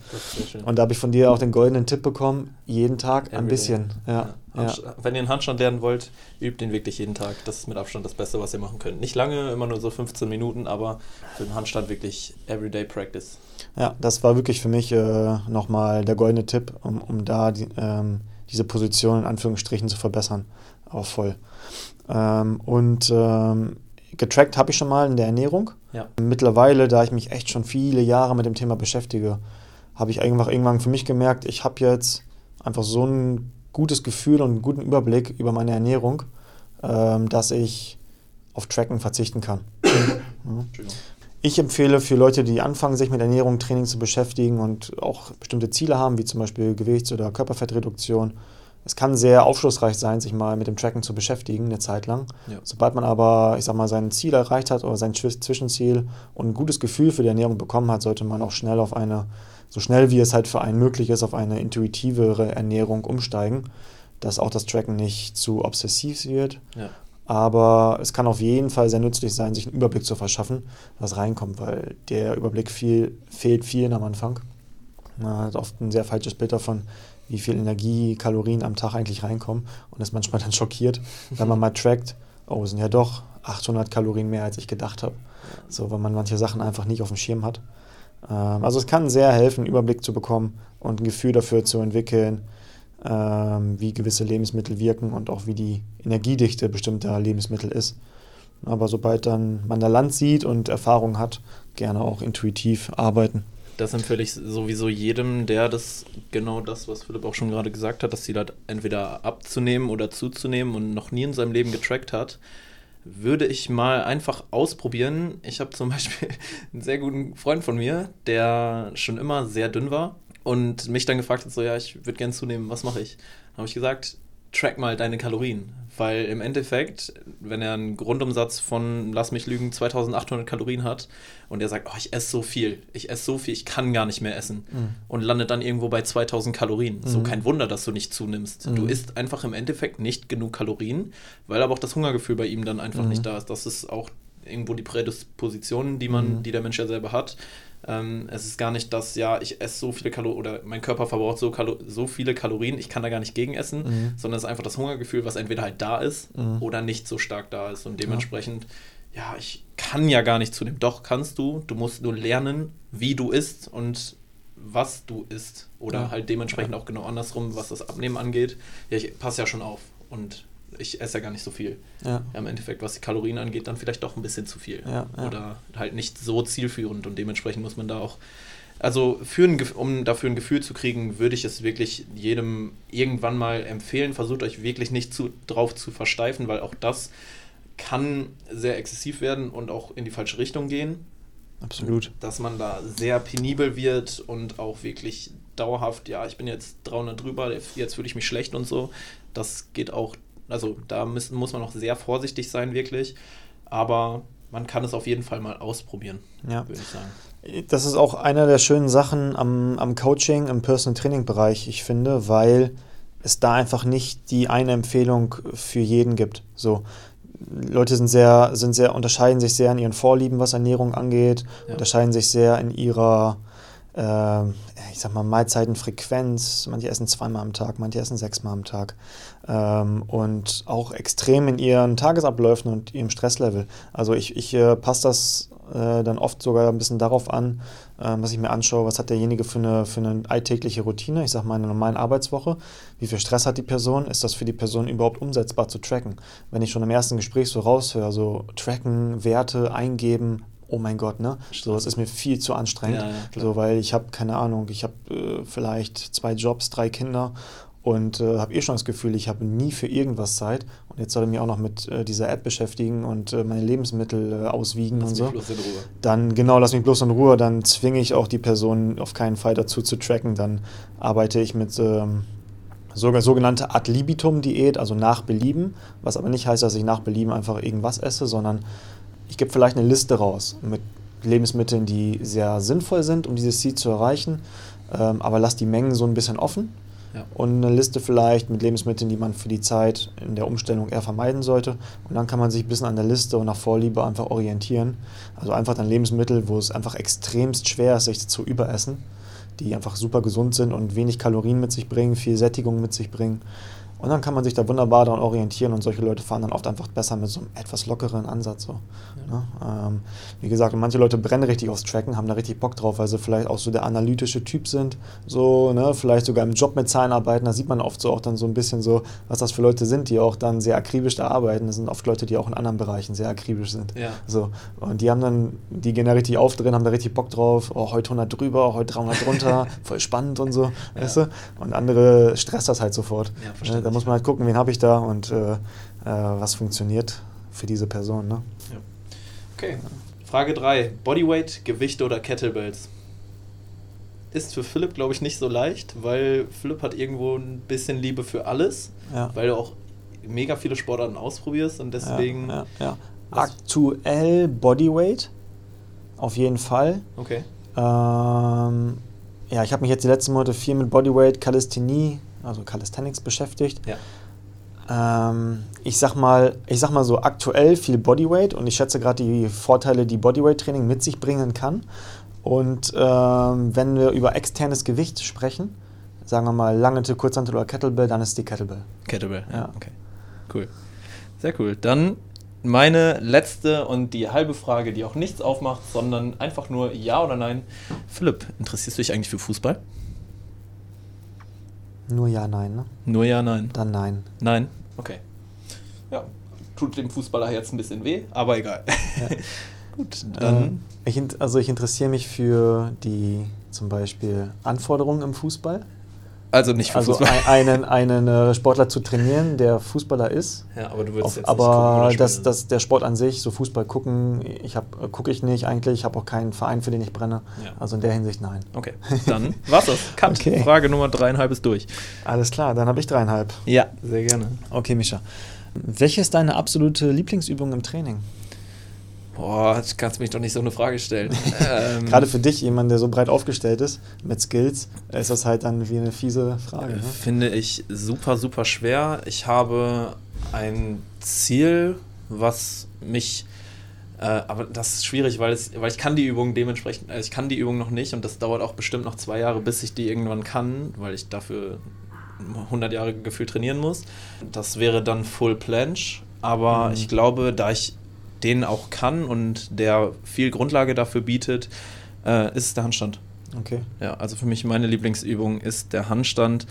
[SPEAKER 2] Und da habe ich von dir auch den goldenen Tipp bekommen, jeden Tag ein
[SPEAKER 1] Everyday.
[SPEAKER 2] bisschen. Ja, ja.
[SPEAKER 1] Wenn ihr einen Handstand lernen wollt, übt den wirklich jeden Tag. Das ist mit Abstand das Beste, was ihr machen könnt. Nicht lange, immer nur so 15 Minuten, aber für den Handstand wirklich Everyday Practice.
[SPEAKER 2] ja, das war wirklich für mich äh, nochmal der goldene Tipp, um, um da die, ähm, diese Position in Anführungsstrichen zu verbessern. Auch voll. Ähm, und ähm, getrackt habe ich schon mal in der Ernährung.
[SPEAKER 1] Ja.
[SPEAKER 2] Mittlerweile, da ich mich echt schon viele Jahre mit dem Thema beschäftige, habe ich einfach irgendwann für mich gemerkt, ich habe jetzt einfach so ein gutes Gefühl und einen guten Überblick über meine Ernährung, ähm, dass ich auf Tracken verzichten kann. Ja. Ich empfehle für Leute, die anfangen, sich mit Ernährung, Training zu beschäftigen und auch bestimmte Ziele haben, wie zum Beispiel Gewichts- oder Körperfettreduktion. Es kann sehr aufschlussreich sein, sich mal mit dem Tracken zu beschäftigen, eine Zeit lang.
[SPEAKER 1] Ja.
[SPEAKER 2] Sobald man aber, ich sag mal, sein Ziel erreicht hat oder sein Zwisch- Zwischenziel und ein gutes Gefühl für die Ernährung bekommen hat, sollte man auch schnell auf eine, so schnell wie es halt für einen möglich ist, auf eine intuitivere Ernährung umsteigen, dass auch das Tracken nicht zu obsessiv wird.
[SPEAKER 1] Ja.
[SPEAKER 2] Aber es kann auf jeden Fall sehr nützlich sein, sich einen Überblick zu verschaffen, was reinkommt, weil der Überblick viel, fehlt vielen am Anfang. Man hat oft ein sehr falsches Bild davon, wie viel Energie, Kalorien am Tag eigentlich reinkommen und ist manchmal dann schockiert, wenn man mal trackt, oh, es sind ja doch 800 Kalorien mehr, als ich gedacht habe. So, weil man manche Sachen einfach nicht auf dem Schirm hat. Ähm, also es kann sehr helfen, einen Überblick zu bekommen und ein Gefühl dafür zu entwickeln, ähm, wie gewisse Lebensmittel wirken und auch wie die Energiedichte bestimmter Lebensmittel ist. Aber sobald dann man da Land sieht und Erfahrung hat, gerne auch intuitiv arbeiten.
[SPEAKER 1] Das empfehle ich sowieso jedem, der das, genau das, was Philipp auch schon gerade gesagt hat, das Ziel hat, entweder abzunehmen oder zuzunehmen und noch nie in seinem Leben getrackt hat, würde ich mal einfach ausprobieren. Ich habe zum Beispiel einen sehr guten Freund von mir, der schon immer sehr dünn war und mich dann gefragt hat, so ja, ich würde gerne zunehmen, was mache ich? Dann habe ich gesagt, track mal deine Kalorien, weil im Endeffekt, wenn er einen Grundumsatz von, lass mich lügen, 2800 Kalorien hat und er sagt, oh, ich esse so viel, ich esse so viel, ich kann gar nicht mehr essen und landet dann irgendwo bei 2000 Kalorien. So
[SPEAKER 2] Mhm.
[SPEAKER 1] kein Wunder, dass du nicht zunimmst. Du
[SPEAKER 2] Mhm.
[SPEAKER 1] isst einfach im Endeffekt nicht genug Kalorien, weil aber auch das Hungergefühl bei ihm dann einfach
[SPEAKER 2] Mhm.
[SPEAKER 1] nicht da ist. Das ist auch irgendwo die Prädisposition, die man,
[SPEAKER 2] Mhm.
[SPEAKER 1] die der Mensch ja selber hat. Ähm, es ist gar nicht das, ja, ich esse so viele Kalorien oder mein Körper verbraucht so, Kalo so viele Kalorien, ich kann da gar nicht gegen essen,
[SPEAKER 2] Mhm.
[SPEAKER 1] sondern es ist einfach das Hungergefühl, was entweder halt da ist
[SPEAKER 2] Mhm.
[SPEAKER 1] oder nicht so stark da ist. Und dementsprechend, ja. ich kann ja gar nicht zunehmen. Doch, kannst du. Du musst nur lernen, wie du isst und was du isst. Oder
[SPEAKER 2] Ja.
[SPEAKER 1] halt dementsprechend auch genau andersrum, was das Abnehmen angeht. Ja, ich passe ja schon auf und ich esse ja gar nicht so viel.
[SPEAKER 2] Ja.
[SPEAKER 1] Ja, im Endeffekt, was die Kalorien angeht, dann vielleicht doch ein bisschen zu viel.
[SPEAKER 2] Ja, ja.
[SPEAKER 1] Oder halt nicht so zielführend und dementsprechend muss man da auch. Also, für ein, um dafür ein Gefühl zu kriegen, würde ich es wirklich jedem irgendwann mal empfehlen. Versucht euch wirklich nicht zu, drauf zu versteifen, weil auch das kann sehr exzessiv werden und auch in die falsche Richtung gehen.
[SPEAKER 2] Absolut.
[SPEAKER 1] Dass man da sehr penibel wird und auch wirklich dauerhaft, ja, ich bin jetzt 300 drüber, jetzt fühle ich mich schlecht und so. Das geht auch, also da müssen, muss man auch sehr vorsichtig sein, wirklich. Aber man kann es auf jeden Fall mal ausprobieren,
[SPEAKER 2] Ja.
[SPEAKER 1] würde ich sagen.
[SPEAKER 2] Das ist auch eine der schönen Sachen am, am Coaching, im Personal Training Bereich, ich finde, weil es da einfach nicht die eine Empfehlung für jeden gibt. So, Leute sind sehr, sind sehr, unterscheiden sich sehr in ihren Vorlieben, was Ernährung angeht,
[SPEAKER 1] Ja.
[SPEAKER 2] unterscheiden sich sehr in ihrer, ähm, ich sag mal, Mahlzeitenfrequenz. Manche essen zweimal am Tag, manche essen sechsmal am Tag. Ähm, und auch extrem in ihren Tagesabläufen und ihrem Stresslevel. Also ich, ich äh, passe das äh, dann oft sogar ein bisschen darauf an, ähm, was ich mir anschaue, was hat derjenige für eine, für eine alltägliche Routine, ich sage mal eine normale Arbeitswoche, wie viel Stress hat die Person, ist das für die Person überhaupt umsetzbar zu tracken? Wenn ich schon im ersten Gespräch so raushöre, so tracken, Werte eingeben, oh mein Gott, ne? So, das ist mir viel zu anstrengend.
[SPEAKER 1] Ja, ja,
[SPEAKER 2] so, weil ich habe keine Ahnung, ich habe äh, vielleicht zwei Jobs, drei Kinder und äh, habe eh schon das Gefühl, ich habe nie für irgendwas Zeit. Und jetzt soll ich mich auch noch mit äh, dieser App beschäftigen und äh, meine Lebensmittel äh, auswiegen
[SPEAKER 1] Lass
[SPEAKER 2] und
[SPEAKER 1] mich
[SPEAKER 2] so.
[SPEAKER 1] bloß in Ruhe.
[SPEAKER 2] Dann, genau, lass mich bloß in Ruhe. Dann zwinge ich auch die Person auf keinen Fall dazu zu tracken. Dann arbeite ich mit ähm, sogenannte Ad libitum-Diät, also nach Belieben, was aber nicht heißt, dass ich nach Belieben einfach irgendwas esse, sondern ich gebe vielleicht eine Liste raus mit Lebensmitteln, die sehr sinnvoll sind, um dieses Ziel zu erreichen, ähm, aber lass die Mengen so ein bisschen offen. Und eine Liste vielleicht mit Lebensmitteln, die man für die Zeit in der Umstellung eher vermeiden sollte. Und dann kann man sich ein bisschen an der Liste und nach Vorliebe einfach orientieren. Also einfach dann Lebensmittel, wo es einfach extremst schwer ist, sich zu überessen die einfach super gesund sind und wenig Kalorien mit sich bringen, viel Sättigung mit sich bringen. Und dann kann man sich da wunderbar daran orientieren und solche Leute fahren dann oft einfach besser mit so einem etwas lockeren Ansatz. So. Ja. Ne? Ähm, wie gesagt, manche Leute brennen richtig aufs Tracken, haben da richtig Bock drauf, weil sie vielleicht auch so der analytische Typ sind, so, ne? vielleicht sogar im Job mit Zahlen arbeiten. Da sieht man oft so auch dann so ein bisschen so, was das für Leute sind, die auch dann sehr akribisch da arbeiten. Das sind oft Leute, die auch in anderen Bereichen sehr akribisch sind. Ja. So. Und die haben dann, die gehen da richtig aufdrehen, haben da richtig Bock drauf, oh, heute 100 drüber, heute 300 drunter, voll spannend und so, ja. weißt du? Und andere stresst das halt sofort. Ja, da muss man halt gucken, wen habe ich da und äh, äh, was funktioniert für diese Person. Ne? Ja.
[SPEAKER 1] Okay. Frage 3. Bodyweight, Gewichte oder Kettlebells? Ist für Philipp, glaube ich, nicht so leicht, weil Philipp hat irgendwo ein bisschen Liebe für alles, ja. weil du auch mega viele Sportarten ausprobierst und deswegen.
[SPEAKER 2] Ja, ja, Aktuell Bodyweight, auf jeden Fall.
[SPEAKER 1] Okay.
[SPEAKER 2] Ähm, ja, ich habe mich jetzt die letzten Monate viel mit Bodyweight, Calisthenie, also Calisthenics beschäftigt.
[SPEAKER 1] Ja.
[SPEAKER 2] Ähm, ich sag mal, ich sag mal so aktuell viel Bodyweight und ich schätze gerade die Vorteile, die Bodyweight-Training mit sich bringen kann. Und ähm, wenn wir über externes Gewicht sprechen, sagen wir mal Langhantel, Kurzhantel oder Kettlebell, dann ist die Kettlebell.
[SPEAKER 1] Kettlebell, ja. Okay. Cool. Sehr cool. Dann meine letzte und die halbe Frage, die auch nichts aufmacht, sondern einfach nur Ja oder Nein. Philipp, interessierst du dich eigentlich für Fußball?
[SPEAKER 2] Nur ja, nein, ne?
[SPEAKER 1] Nur ja, nein.
[SPEAKER 2] Dann nein.
[SPEAKER 1] Nein? Okay. Ja, tut dem Fußballer jetzt ein bisschen weh, aber egal. Ja.
[SPEAKER 2] Gut, dann. Äh, ich, also ich interessiere mich für die zum Beispiel Anforderungen im Fußball.
[SPEAKER 1] Also nicht für
[SPEAKER 2] also
[SPEAKER 1] Fußball.
[SPEAKER 2] einen, einen äh, Sportler zu trainieren, der Fußballer ist.
[SPEAKER 1] Ja, aber du würdest Auf,
[SPEAKER 2] jetzt Aber nicht dass, dass der Sport an sich, so Fußball gucken, ich hab, gucke ich nicht eigentlich, ich habe auch keinen Verein, für den ich brenne. Ja. Also in der Hinsicht nein.
[SPEAKER 1] Okay, dann war's das. Cut. Okay. Frage Nummer dreieinhalb ist durch.
[SPEAKER 2] Alles klar, dann habe ich dreieinhalb.
[SPEAKER 1] Ja, sehr gerne.
[SPEAKER 2] Okay, Mischa. Welche ist deine absolute Lieblingsübung im Training?
[SPEAKER 1] Boah, du kannst mich doch nicht so eine Frage stellen.
[SPEAKER 2] ähm, Gerade für dich, jemand, der so breit aufgestellt ist mit Skills, ist das halt dann wie eine fiese Frage. Ne?
[SPEAKER 1] Finde ich super, super schwer. Ich habe ein Ziel, was mich äh, aber das ist schwierig, weil, es, weil ich kann die Übung dementsprechend, also ich kann die Übung noch nicht und das dauert auch bestimmt noch zwei Jahre, bis ich die irgendwann kann, weil ich dafür 100 Jahre gefühlt trainieren muss. Das wäre dann Full Planche, aber mhm. ich glaube, da ich den auch kann und der viel Grundlage dafür bietet, äh, ist der Handstand.
[SPEAKER 2] Okay.
[SPEAKER 1] Ja, also für mich meine Lieblingsübung ist der Handstand.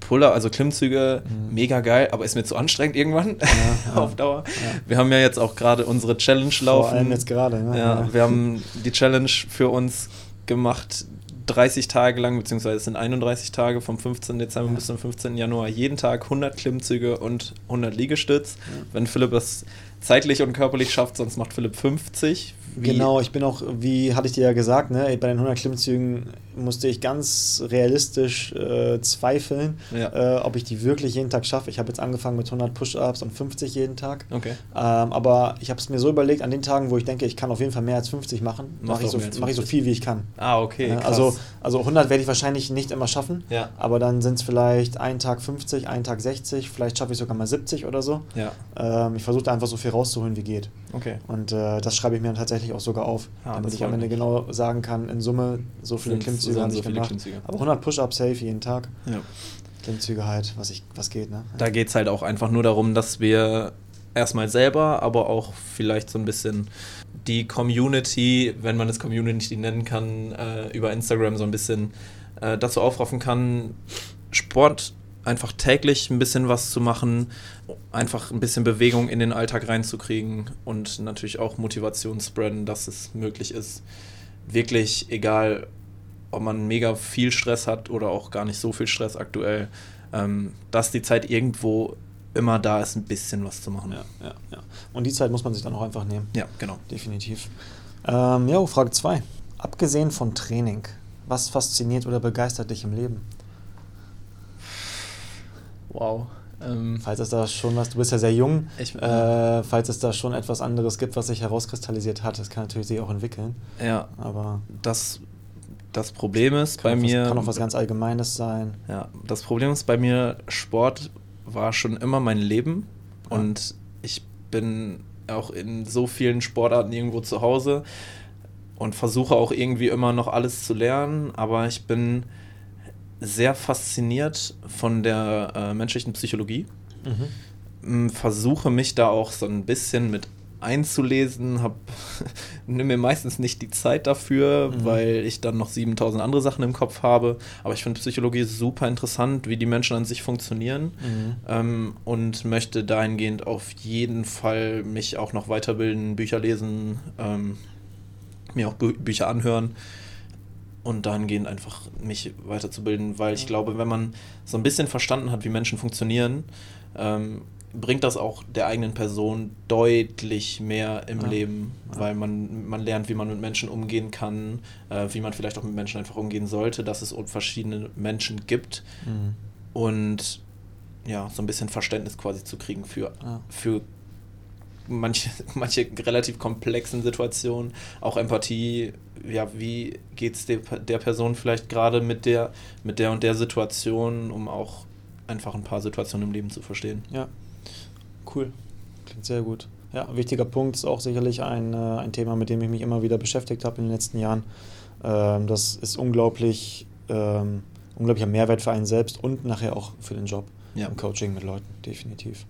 [SPEAKER 1] Puller, also Klimmzüge, mhm. mega geil, aber ist mir zu anstrengend irgendwann ja, auf Dauer. Ja. Wir haben ja jetzt auch gerade unsere Challenge laufen. Vor
[SPEAKER 2] allem jetzt gerade.
[SPEAKER 1] Ne? Ja, wir haben die Challenge für uns gemacht, 30 Tage lang, beziehungsweise es sind 31 Tage vom 15. Dezember bis zum 15. Januar, jeden Tag 100 Klimmzüge und 100 Liegestütz. Wenn Philipp das zeitlich und körperlich schafft, sonst macht Philipp 50.
[SPEAKER 2] Wie genau, ich bin auch, wie hatte ich dir ja gesagt, ne, bei den 100 Klimmzügen musste ich ganz realistisch äh, zweifeln, ja. äh, ob ich die wirklich jeden Tag schaffe. Ich habe jetzt angefangen mit 100 Push-Ups und 50 jeden Tag.
[SPEAKER 1] Okay.
[SPEAKER 2] Ähm, aber ich habe es mir so überlegt, an den Tagen, wo ich denke, ich kann auf jeden Fall mehr als 50 machen, mache ich, so, mach ich so viel, wie ich kann.
[SPEAKER 1] Ah, okay.
[SPEAKER 2] Äh, also, also 100 werde ich wahrscheinlich nicht immer schaffen,
[SPEAKER 1] ja.
[SPEAKER 2] aber dann sind es vielleicht einen Tag 50, einen Tag 60, vielleicht schaffe ich sogar mal 70 oder so.
[SPEAKER 1] Ja.
[SPEAKER 2] Ähm, ich versuche einfach so viel rauszuholen, wie geht.
[SPEAKER 1] Okay.
[SPEAKER 2] Und äh, das schreibe ich mir dann tatsächlich auch sogar auf, ah, damit ich am Ende genau sagen kann, in Summe so viele Klimmzüge habe ich so gemacht. Aber 100 Push-Ups safe jeden Tag.
[SPEAKER 1] Ja.
[SPEAKER 2] Klimmzüge halt, was, ich, was geht, ne?
[SPEAKER 1] Da geht es halt auch einfach nur darum, dass wir erstmal selber, aber auch vielleicht so ein bisschen die Community, wenn man es Community nennen kann, äh, über Instagram so ein bisschen äh, dazu aufrufen kann, Sport einfach täglich ein bisschen was zu machen, einfach ein bisschen Bewegung in den Alltag reinzukriegen und natürlich auch Motivation spreaden, dass es möglich ist, wirklich egal, ob man mega viel Stress hat oder auch gar nicht so viel Stress aktuell, ähm, dass die Zeit irgendwo immer da ist, ein bisschen was zu machen.
[SPEAKER 2] Ja, ja, ja. Und die Zeit muss man sich dann auch einfach nehmen.
[SPEAKER 1] Ja, genau.
[SPEAKER 2] Definitiv. Ähm, ja, Frage 2. Abgesehen von Training, was fasziniert oder begeistert dich im Leben?
[SPEAKER 1] Wow.
[SPEAKER 2] Ähm, falls es da schon was, du bist ja sehr jung, ich, äh, falls es da schon etwas anderes gibt, was sich herauskristallisiert hat, das kann natürlich sich auch entwickeln.
[SPEAKER 1] Ja. Aber das, das Problem ist bei
[SPEAKER 2] was,
[SPEAKER 1] mir.
[SPEAKER 2] Kann auch was ganz Allgemeines sein.
[SPEAKER 1] Ja, das Problem ist bei mir, Sport war schon immer mein Leben ja. und ich bin auch in so vielen Sportarten irgendwo zu Hause und versuche auch irgendwie immer noch alles zu lernen, aber ich bin sehr fasziniert von der äh, menschlichen Psychologie. Mhm. Versuche mich da auch so ein bisschen mit einzulesen, hab, nimm mir meistens nicht die Zeit dafür, mhm. weil ich dann noch 7000 andere Sachen im Kopf habe. Aber ich finde Psychologie super interessant, wie die Menschen an sich funktionieren mhm. ähm, und möchte dahingehend auf jeden Fall mich auch noch weiterbilden, Bücher lesen, ähm, mir auch Bü Bücher anhören und dahingehend einfach mich weiterzubilden, weil ich glaube, wenn man so ein bisschen verstanden hat, wie Menschen funktionieren, ähm, bringt das auch der eigenen Person deutlich mehr im ja. Leben, weil man, man lernt, wie man mit Menschen umgehen kann, äh, wie man vielleicht auch mit Menschen einfach umgehen sollte, dass es verschiedene Menschen gibt mhm. und ja, so ein bisschen Verständnis quasi zu kriegen für, ja. für manche, manche relativ komplexen Situationen, auch Empathie, ja, wie geht es der, der Person vielleicht gerade mit der, mit der und der Situation, um auch einfach ein paar Situationen im Leben zu verstehen.
[SPEAKER 2] Ja, cool. Klingt sehr gut. Ja, wichtiger Punkt ist auch sicherlich ein, äh, ein Thema, mit dem ich mich immer wieder beschäftigt habe in den letzten Jahren. Ähm, das ist unglaublich, ähm, unglaublicher Mehrwert für einen selbst und nachher auch für den Job ja. im Coaching mit Leuten, definitiv.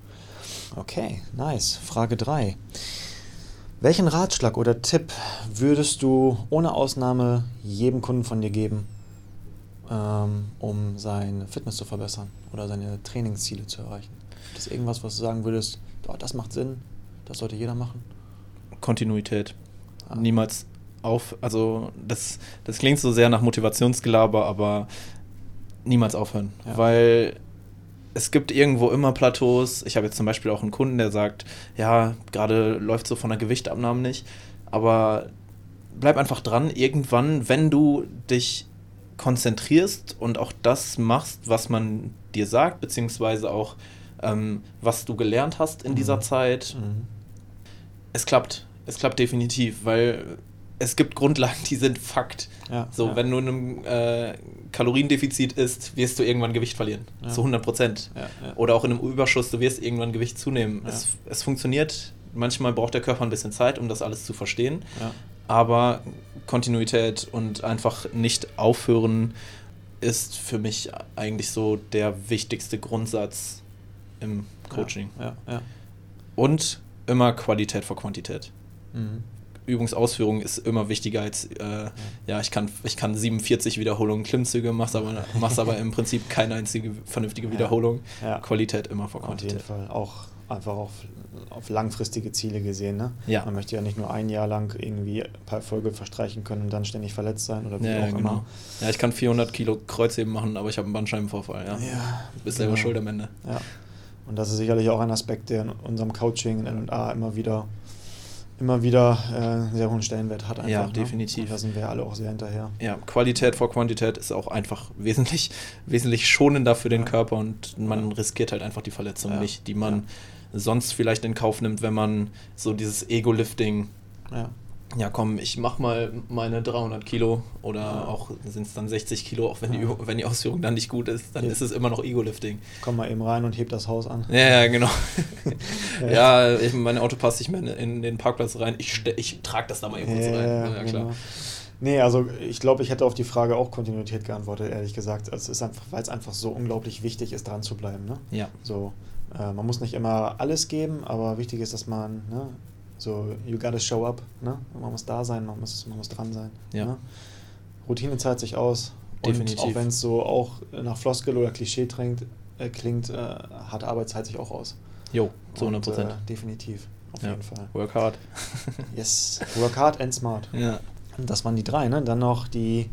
[SPEAKER 2] Okay, nice. Frage 3. Welchen Ratschlag oder Tipp würdest du ohne Ausnahme jedem Kunden von dir geben, ähm, um seine Fitness zu verbessern oder seine Trainingsziele zu erreichen? Gibt es irgendwas, was du sagen würdest, oh, das macht Sinn, das sollte jeder machen?
[SPEAKER 1] Kontinuität. Ah. Niemals auf, also das, das klingt so sehr nach Motivationsgelaber, aber niemals aufhören. Ja. Weil es gibt irgendwo immer Plateaus. Ich habe jetzt zum Beispiel auch einen Kunden, der sagt, ja, gerade läuft so von der Gewichtabnahme nicht, aber bleib einfach dran. Irgendwann, wenn du dich konzentrierst und auch das machst, was man dir sagt, beziehungsweise auch ähm, was du gelernt hast in mhm. dieser Zeit, mhm. es klappt. Es klappt definitiv, weil es gibt Grundlagen, die sind Fakt. Ja, so, ja. wenn du in einem äh, Kaloriendefizit isst, wirst du irgendwann Gewicht verlieren. Ja. Zu 100 Prozent. Oder auch in einem Überschuss, du wirst irgendwann Gewicht zunehmen. Es, es, funktioniert. Manchmal braucht der Körper ein bisschen Zeit, um das alles zu verstehen. Aber Kontinuität und einfach nicht aufhören ist für mich eigentlich so der wichtigste Grundsatz im Coaching. Und immer Qualität vor Quantität. Mhm. Übungsausführung ist immer wichtiger als, äh, ja, ich kann, ich kann 47 Wiederholungen Klimmzüge, machst aber, machst aber im Prinzip keine einzige vernünftige Wiederholung. Ja, ja. Qualität immer vor Quantität.
[SPEAKER 2] Auf jeden Fall. Auch einfach auf, auf langfristige Ziele gesehen. Ne? Ja. Man möchte ja nicht nur ein Jahr lang irgendwie ein paar Erfolge verstreichen können und dann ständig verletzt sein oder wie ja, auch genau. immer.
[SPEAKER 1] Ja, ich kann 400 Kilo Kreuzheben machen, aber ich habe einen Bandscheibenvorfall. Ja. ja bist selber genau. schuld am Ende.
[SPEAKER 2] Ja. Und das ist sicherlich auch ein Aspekt, der in unserem Coaching in NA immer wieder immer wieder äh, sehr hohen Stellenwert hat. Einfach,
[SPEAKER 1] ja, ne? definitiv.
[SPEAKER 2] Ne? Da sind wir alle auch sehr hinterher.
[SPEAKER 1] Ja, Qualität vor Quantität ist auch einfach wesentlich, wesentlich schonender für den ja. Körper und man ja. riskiert halt einfach die Verletzung ja. nicht, die man sonst vielleicht in Kauf nimmt, wenn man so dieses Ego-Lifting ja komm, ich mach mal meine 300 Kilo oder ja. auch sind es dann 60 Kilo, auch wenn, ja. die, wenn die Ausführung dann nicht gut ist, dann ja. ist es immer noch Ego-Lifting.
[SPEAKER 2] Komm mal eben rein und heb das Haus an.
[SPEAKER 1] Ja, genau. ja, ich, mein Auto passt nicht mehr in, in den Parkplatz rein, ich, ich trage das da mal eben kurz rein. Ja, klar. Genau.
[SPEAKER 2] Nee, also ich glaube, ich hätte auf die Frage auch Kontinuität geantwortet, ehrlich gesagt. Also es ist einfach, weil es einfach so unglaublich wichtig ist, dran zu bleiben. Ne?
[SPEAKER 1] Ja.
[SPEAKER 2] So, äh, man muss nicht immer alles geben, aber wichtig ist, dass man ne, so, you gotta show up. Ne? Man muss da sein, man muss, man muss dran sein. Ja. Ne? Routine zahlt sich aus. Definitiv. Und auch wenn es so auch nach Floskel oder Klischee trinkt, äh, klingt, äh, harte Arbeit zahlt sich auch aus.
[SPEAKER 1] Jo, zu 100 Prozent.
[SPEAKER 2] Äh, definitiv, auf ja. jeden Fall.
[SPEAKER 1] Work hard.
[SPEAKER 2] yes, work hard and smart.
[SPEAKER 1] Ja.
[SPEAKER 2] Das waren die drei, ne? Dann noch die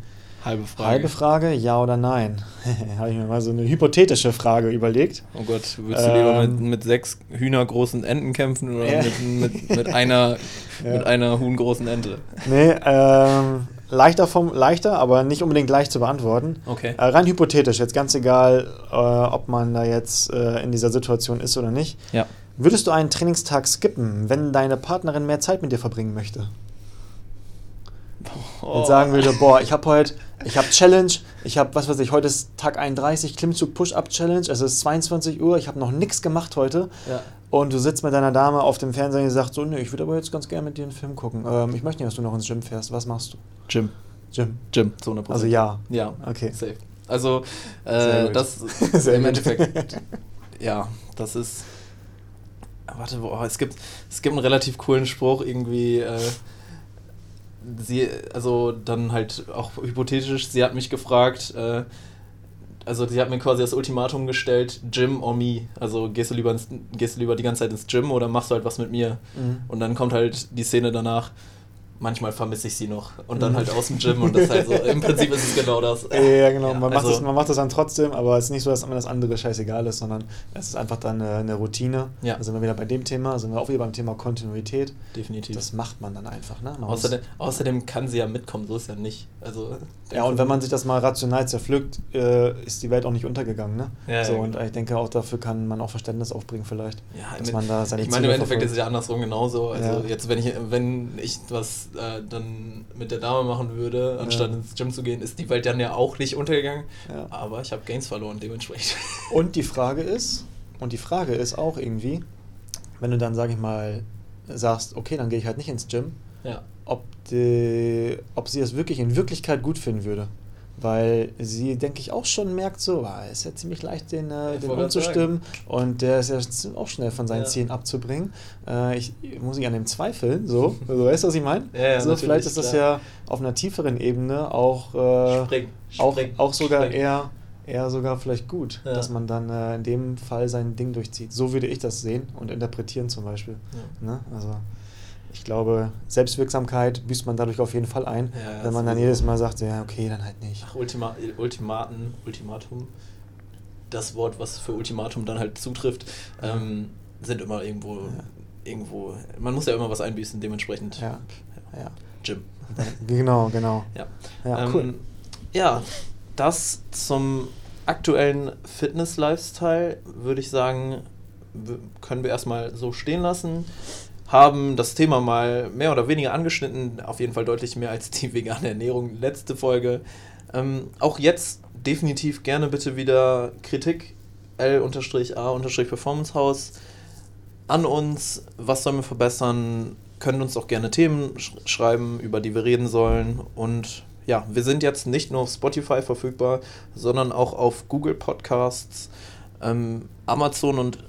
[SPEAKER 1] Halbe Frage.
[SPEAKER 2] Halbe Frage, ja oder nein? Habe ich mir mal so eine hypothetische Frage überlegt.
[SPEAKER 1] Oh Gott, würdest du lieber mit, ähm. mit sechs hühnergroßen Enten kämpfen oder ja. mit, mit, mit, einer, ja. mit einer huhngroßen Ente?
[SPEAKER 2] Nee, ähm, leichter, vom, leichter, aber nicht unbedingt leicht zu beantworten.
[SPEAKER 1] Okay.
[SPEAKER 2] Äh, rein hypothetisch, jetzt ganz egal, äh, ob man da jetzt äh, in dieser Situation ist oder nicht.
[SPEAKER 1] Ja.
[SPEAKER 2] Würdest du einen Trainingstag skippen, wenn deine Partnerin mehr Zeit mit dir verbringen möchte?
[SPEAKER 1] Oh.
[SPEAKER 2] Jetzt sagen würde, boah, ich habe heute, ich habe Challenge, ich habe, was weiß ich, heute ist Tag 31, Klimmzug Push-Up Challenge, es ist 22 Uhr, ich habe noch nichts gemacht heute.
[SPEAKER 1] Ja.
[SPEAKER 2] Und du sitzt mit deiner Dame auf dem Fernseher und sagt so, nee, ich würde aber jetzt ganz gerne mit dir einen Film gucken. Ähm, ich möchte nicht, dass du noch ins Gym fährst. Was machst du?
[SPEAKER 1] Gym.
[SPEAKER 2] Gym.
[SPEAKER 1] Gym, zu 100%.
[SPEAKER 2] Also ja.
[SPEAKER 1] Ja,
[SPEAKER 2] Okay.
[SPEAKER 1] safe. Also, äh, das im. Endeffekt, ja, das ist. Warte, boah, es gibt, es gibt einen relativ coolen Spruch, irgendwie. Äh, sie, also dann halt auch hypothetisch, sie hat mich gefragt, äh, also sie hat mir quasi das Ultimatum gestellt, Gym or me. Also gehst du lieber ins, gehst du lieber die ganze Zeit ins Gym oder machst du halt was mit mir?
[SPEAKER 2] Mhm.
[SPEAKER 1] Und dann kommt halt die Szene danach. Manchmal vermisse ich sie noch. Und dann
[SPEAKER 2] Mhm.
[SPEAKER 1] halt aus dem Gym und das ist halt so. Im Prinzip ist es genau das.
[SPEAKER 2] Ja, genau. man, macht
[SPEAKER 1] also-
[SPEAKER 2] das, man macht das dann trotzdem, aber es ist nicht so, dass immer das andere scheißegal ist, sondern es ist einfach dann eine, eine Routine.
[SPEAKER 1] Ja.
[SPEAKER 2] Da sind wir wieder bei dem Thema, sind wir auch wieder beim Thema Kontinuität.
[SPEAKER 1] Definitiv.
[SPEAKER 2] Das macht man dann einfach. Ne? Man
[SPEAKER 1] außerdem, außerdem kann sie ja mitkommen, so ist ja nicht. Also,
[SPEAKER 2] Ja, und wenn man sich das mal rational zerpflückt, äh, ist die Welt auch nicht untergegangen. Ne?
[SPEAKER 1] Ja,
[SPEAKER 2] so,
[SPEAKER 1] ja,
[SPEAKER 2] und ich denke, auch dafür kann man auch Verständnis aufbringen vielleicht.
[SPEAKER 1] Ja,
[SPEAKER 2] dass
[SPEAKER 1] im-
[SPEAKER 2] man da seine
[SPEAKER 1] ich meine, im Endeffekt ist
[SPEAKER 2] verfolgt.
[SPEAKER 1] es ja andersrum genauso. Also
[SPEAKER 2] Ja.
[SPEAKER 1] jetzt, wenn ich, wenn ich was äh, dann mit der Dame machen würde, anstatt
[SPEAKER 2] Ja.
[SPEAKER 1] ins Gym zu gehen, ist die Welt dann ja auch nicht untergegangen.
[SPEAKER 2] Ja.
[SPEAKER 1] Aber ich habe Gains verloren, dementsprechend.
[SPEAKER 2] Und die Frage ist, und die Frage ist auch irgendwie, wenn du dann, sag ich mal, sagst, okay, dann gehe ich halt nicht ins Gym,
[SPEAKER 1] ja.
[SPEAKER 2] ob, die, ob sie es wirklich in Wirklichkeit gut finden würde. Weil sie, denke ich, auch schon merkt, so, ah, ist ja ziemlich leicht, den, äh, den umzustimmen. Und der ist ja auch schnell von seinen
[SPEAKER 1] Ja.
[SPEAKER 2] Zielen abzubringen. Äh, ich, ich muss nicht an dem zweifeln, so. Also, weißt du, was ich meine?
[SPEAKER 1] Ja, ja,
[SPEAKER 2] so,
[SPEAKER 1] natürlich,
[SPEAKER 2] vielleicht ist das
[SPEAKER 1] klar.
[SPEAKER 2] ja auf einer tieferen Ebene auch, äh,
[SPEAKER 1] Spring,
[SPEAKER 2] auch,
[SPEAKER 1] spring,
[SPEAKER 2] auch sogar
[SPEAKER 1] spring.
[SPEAKER 2] eher, eher sogar vielleicht gut,
[SPEAKER 1] Ja.
[SPEAKER 2] dass man dann äh, in dem Fall sein Ding durchzieht. So würde ich das sehen und interpretieren zum Beispiel.
[SPEAKER 1] Ja.
[SPEAKER 2] Ne? Also ich glaube, Selbstwirksamkeit büßt man dadurch auf jeden Fall ein,
[SPEAKER 1] Ja,
[SPEAKER 2] wenn man dann jedes Mal sagt, ja, okay, dann halt nicht.
[SPEAKER 1] Ach, Ultima Ultimaten, Ultimatum, das Wort, was für Ultimatum dann halt zutrifft, ähm, sind immer irgendwo,
[SPEAKER 2] Ja.
[SPEAKER 1] irgendwo, man muss ja immer was einbüßen, dementsprechend.
[SPEAKER 2] Ja, ja.
[SPEAKER 1] Gym.
[SPEAKER 2] Genau, genau.
[SPEAKER 1] Ja,
[SPEAKER 2] Ja,
[SPEAKER 1] ähm,
[SPEAKER 2] cool.
[SPEAKER 1] Ja, das zum aktuellen Fitness-Lifestyle würde ich sagen, können wir erstmal so stehen lassen. Haben das Thema mal mehr oder weniger angeschnitten, auf jeden Fall deutlich mehr als die vegane Ernährung letzte Folge. Ähm, auch jetzt definitiv gerne bitte wieder Kritik L-A-Performance House an uns. Was sollen wir verbessern? Können uns auch gerne Themen sch schreiben, über die wir reden sollen. Und ja, wir sind jetzt nicht nur auf Spotify verfügbar, sondern auch auf Google Podcasts, ähm, Amazon und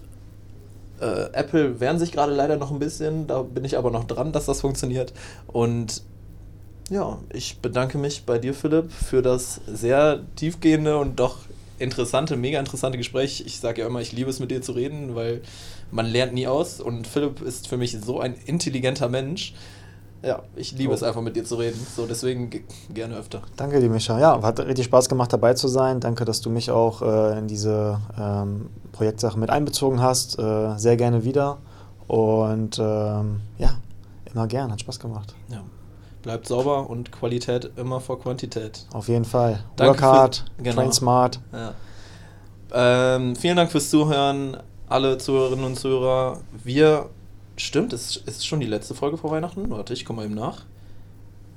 [SPEAKER 1] äh, Apple wehren sich gerade leider noch ein bisschen. Da bin ich aber noch dran, dass das funktioniert. Und ja, ich bedanke mich bei dir, Philipp, für das sehr tiefgehende und doch interessante, mega interessante Gespräch. Ich sage ja immer, ich liebe es mit dir zu reden, weil man lernt nie aus und Philipp ist für mich so ein intelligenter Mensch. Ja, ich liebe
[SPEAKER 2] Oh.
[SPEAKER 1] es einfach mit dir zu reden. So, deswegen ge- gerne öfter.
[SPEAKER 2] Danke dir, Micha. Ja, hat richtig Spaß gemacht, dabei zu sein. Danke, dass du mich auch äh, in diese ähm, Projektsache mit einbezogen hast. Äh, sehr gerne wieder. Und ähm, ja, immer gern. Hat Spaß gemacht.
[SPEAKER 1] Ja. Bleibt sauber und Qualität immer vor Quantität.
[SPEAKER 2] Auf jeden Fall.
[SPEAKER 1] Danke
[SPEAKER 2] Work hard,
[SPEAKER 1] für- genau.
[SPEAKER 2] train smart.
[SPEAKER 1] Ja. Ähm, vielen Dank fürs Zuhören, alle Zuhörerinnen und Zuhörer. Wir, stimmt, es ist schon die letzte Folge vor Weihnachten. Warte, ich komme mal eben nach.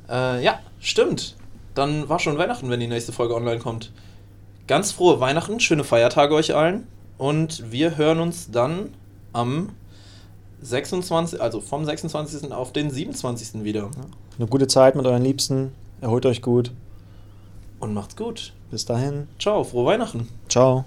[SPEAKER 1] Äh, ja, stimmt. Dann war schon Weihnachten, wenn die nächste Folge online kommt. Ganz frohe Weihnachten, schöne Feiertage euch allen. Und wir hören uns dann am 26., also vom 26. auf den 27. wieder.
[SPEAKER 2] Eine gute Zeit mit euren Liebsten. Erholt euch gut.
[SPEAKER 1] Und macht's gut.
[SPEAKER 2] Bis dahin.
[SPEAKER 1] Ciao, frohe Weihnachten.
[SPEAKER 2] Ciao.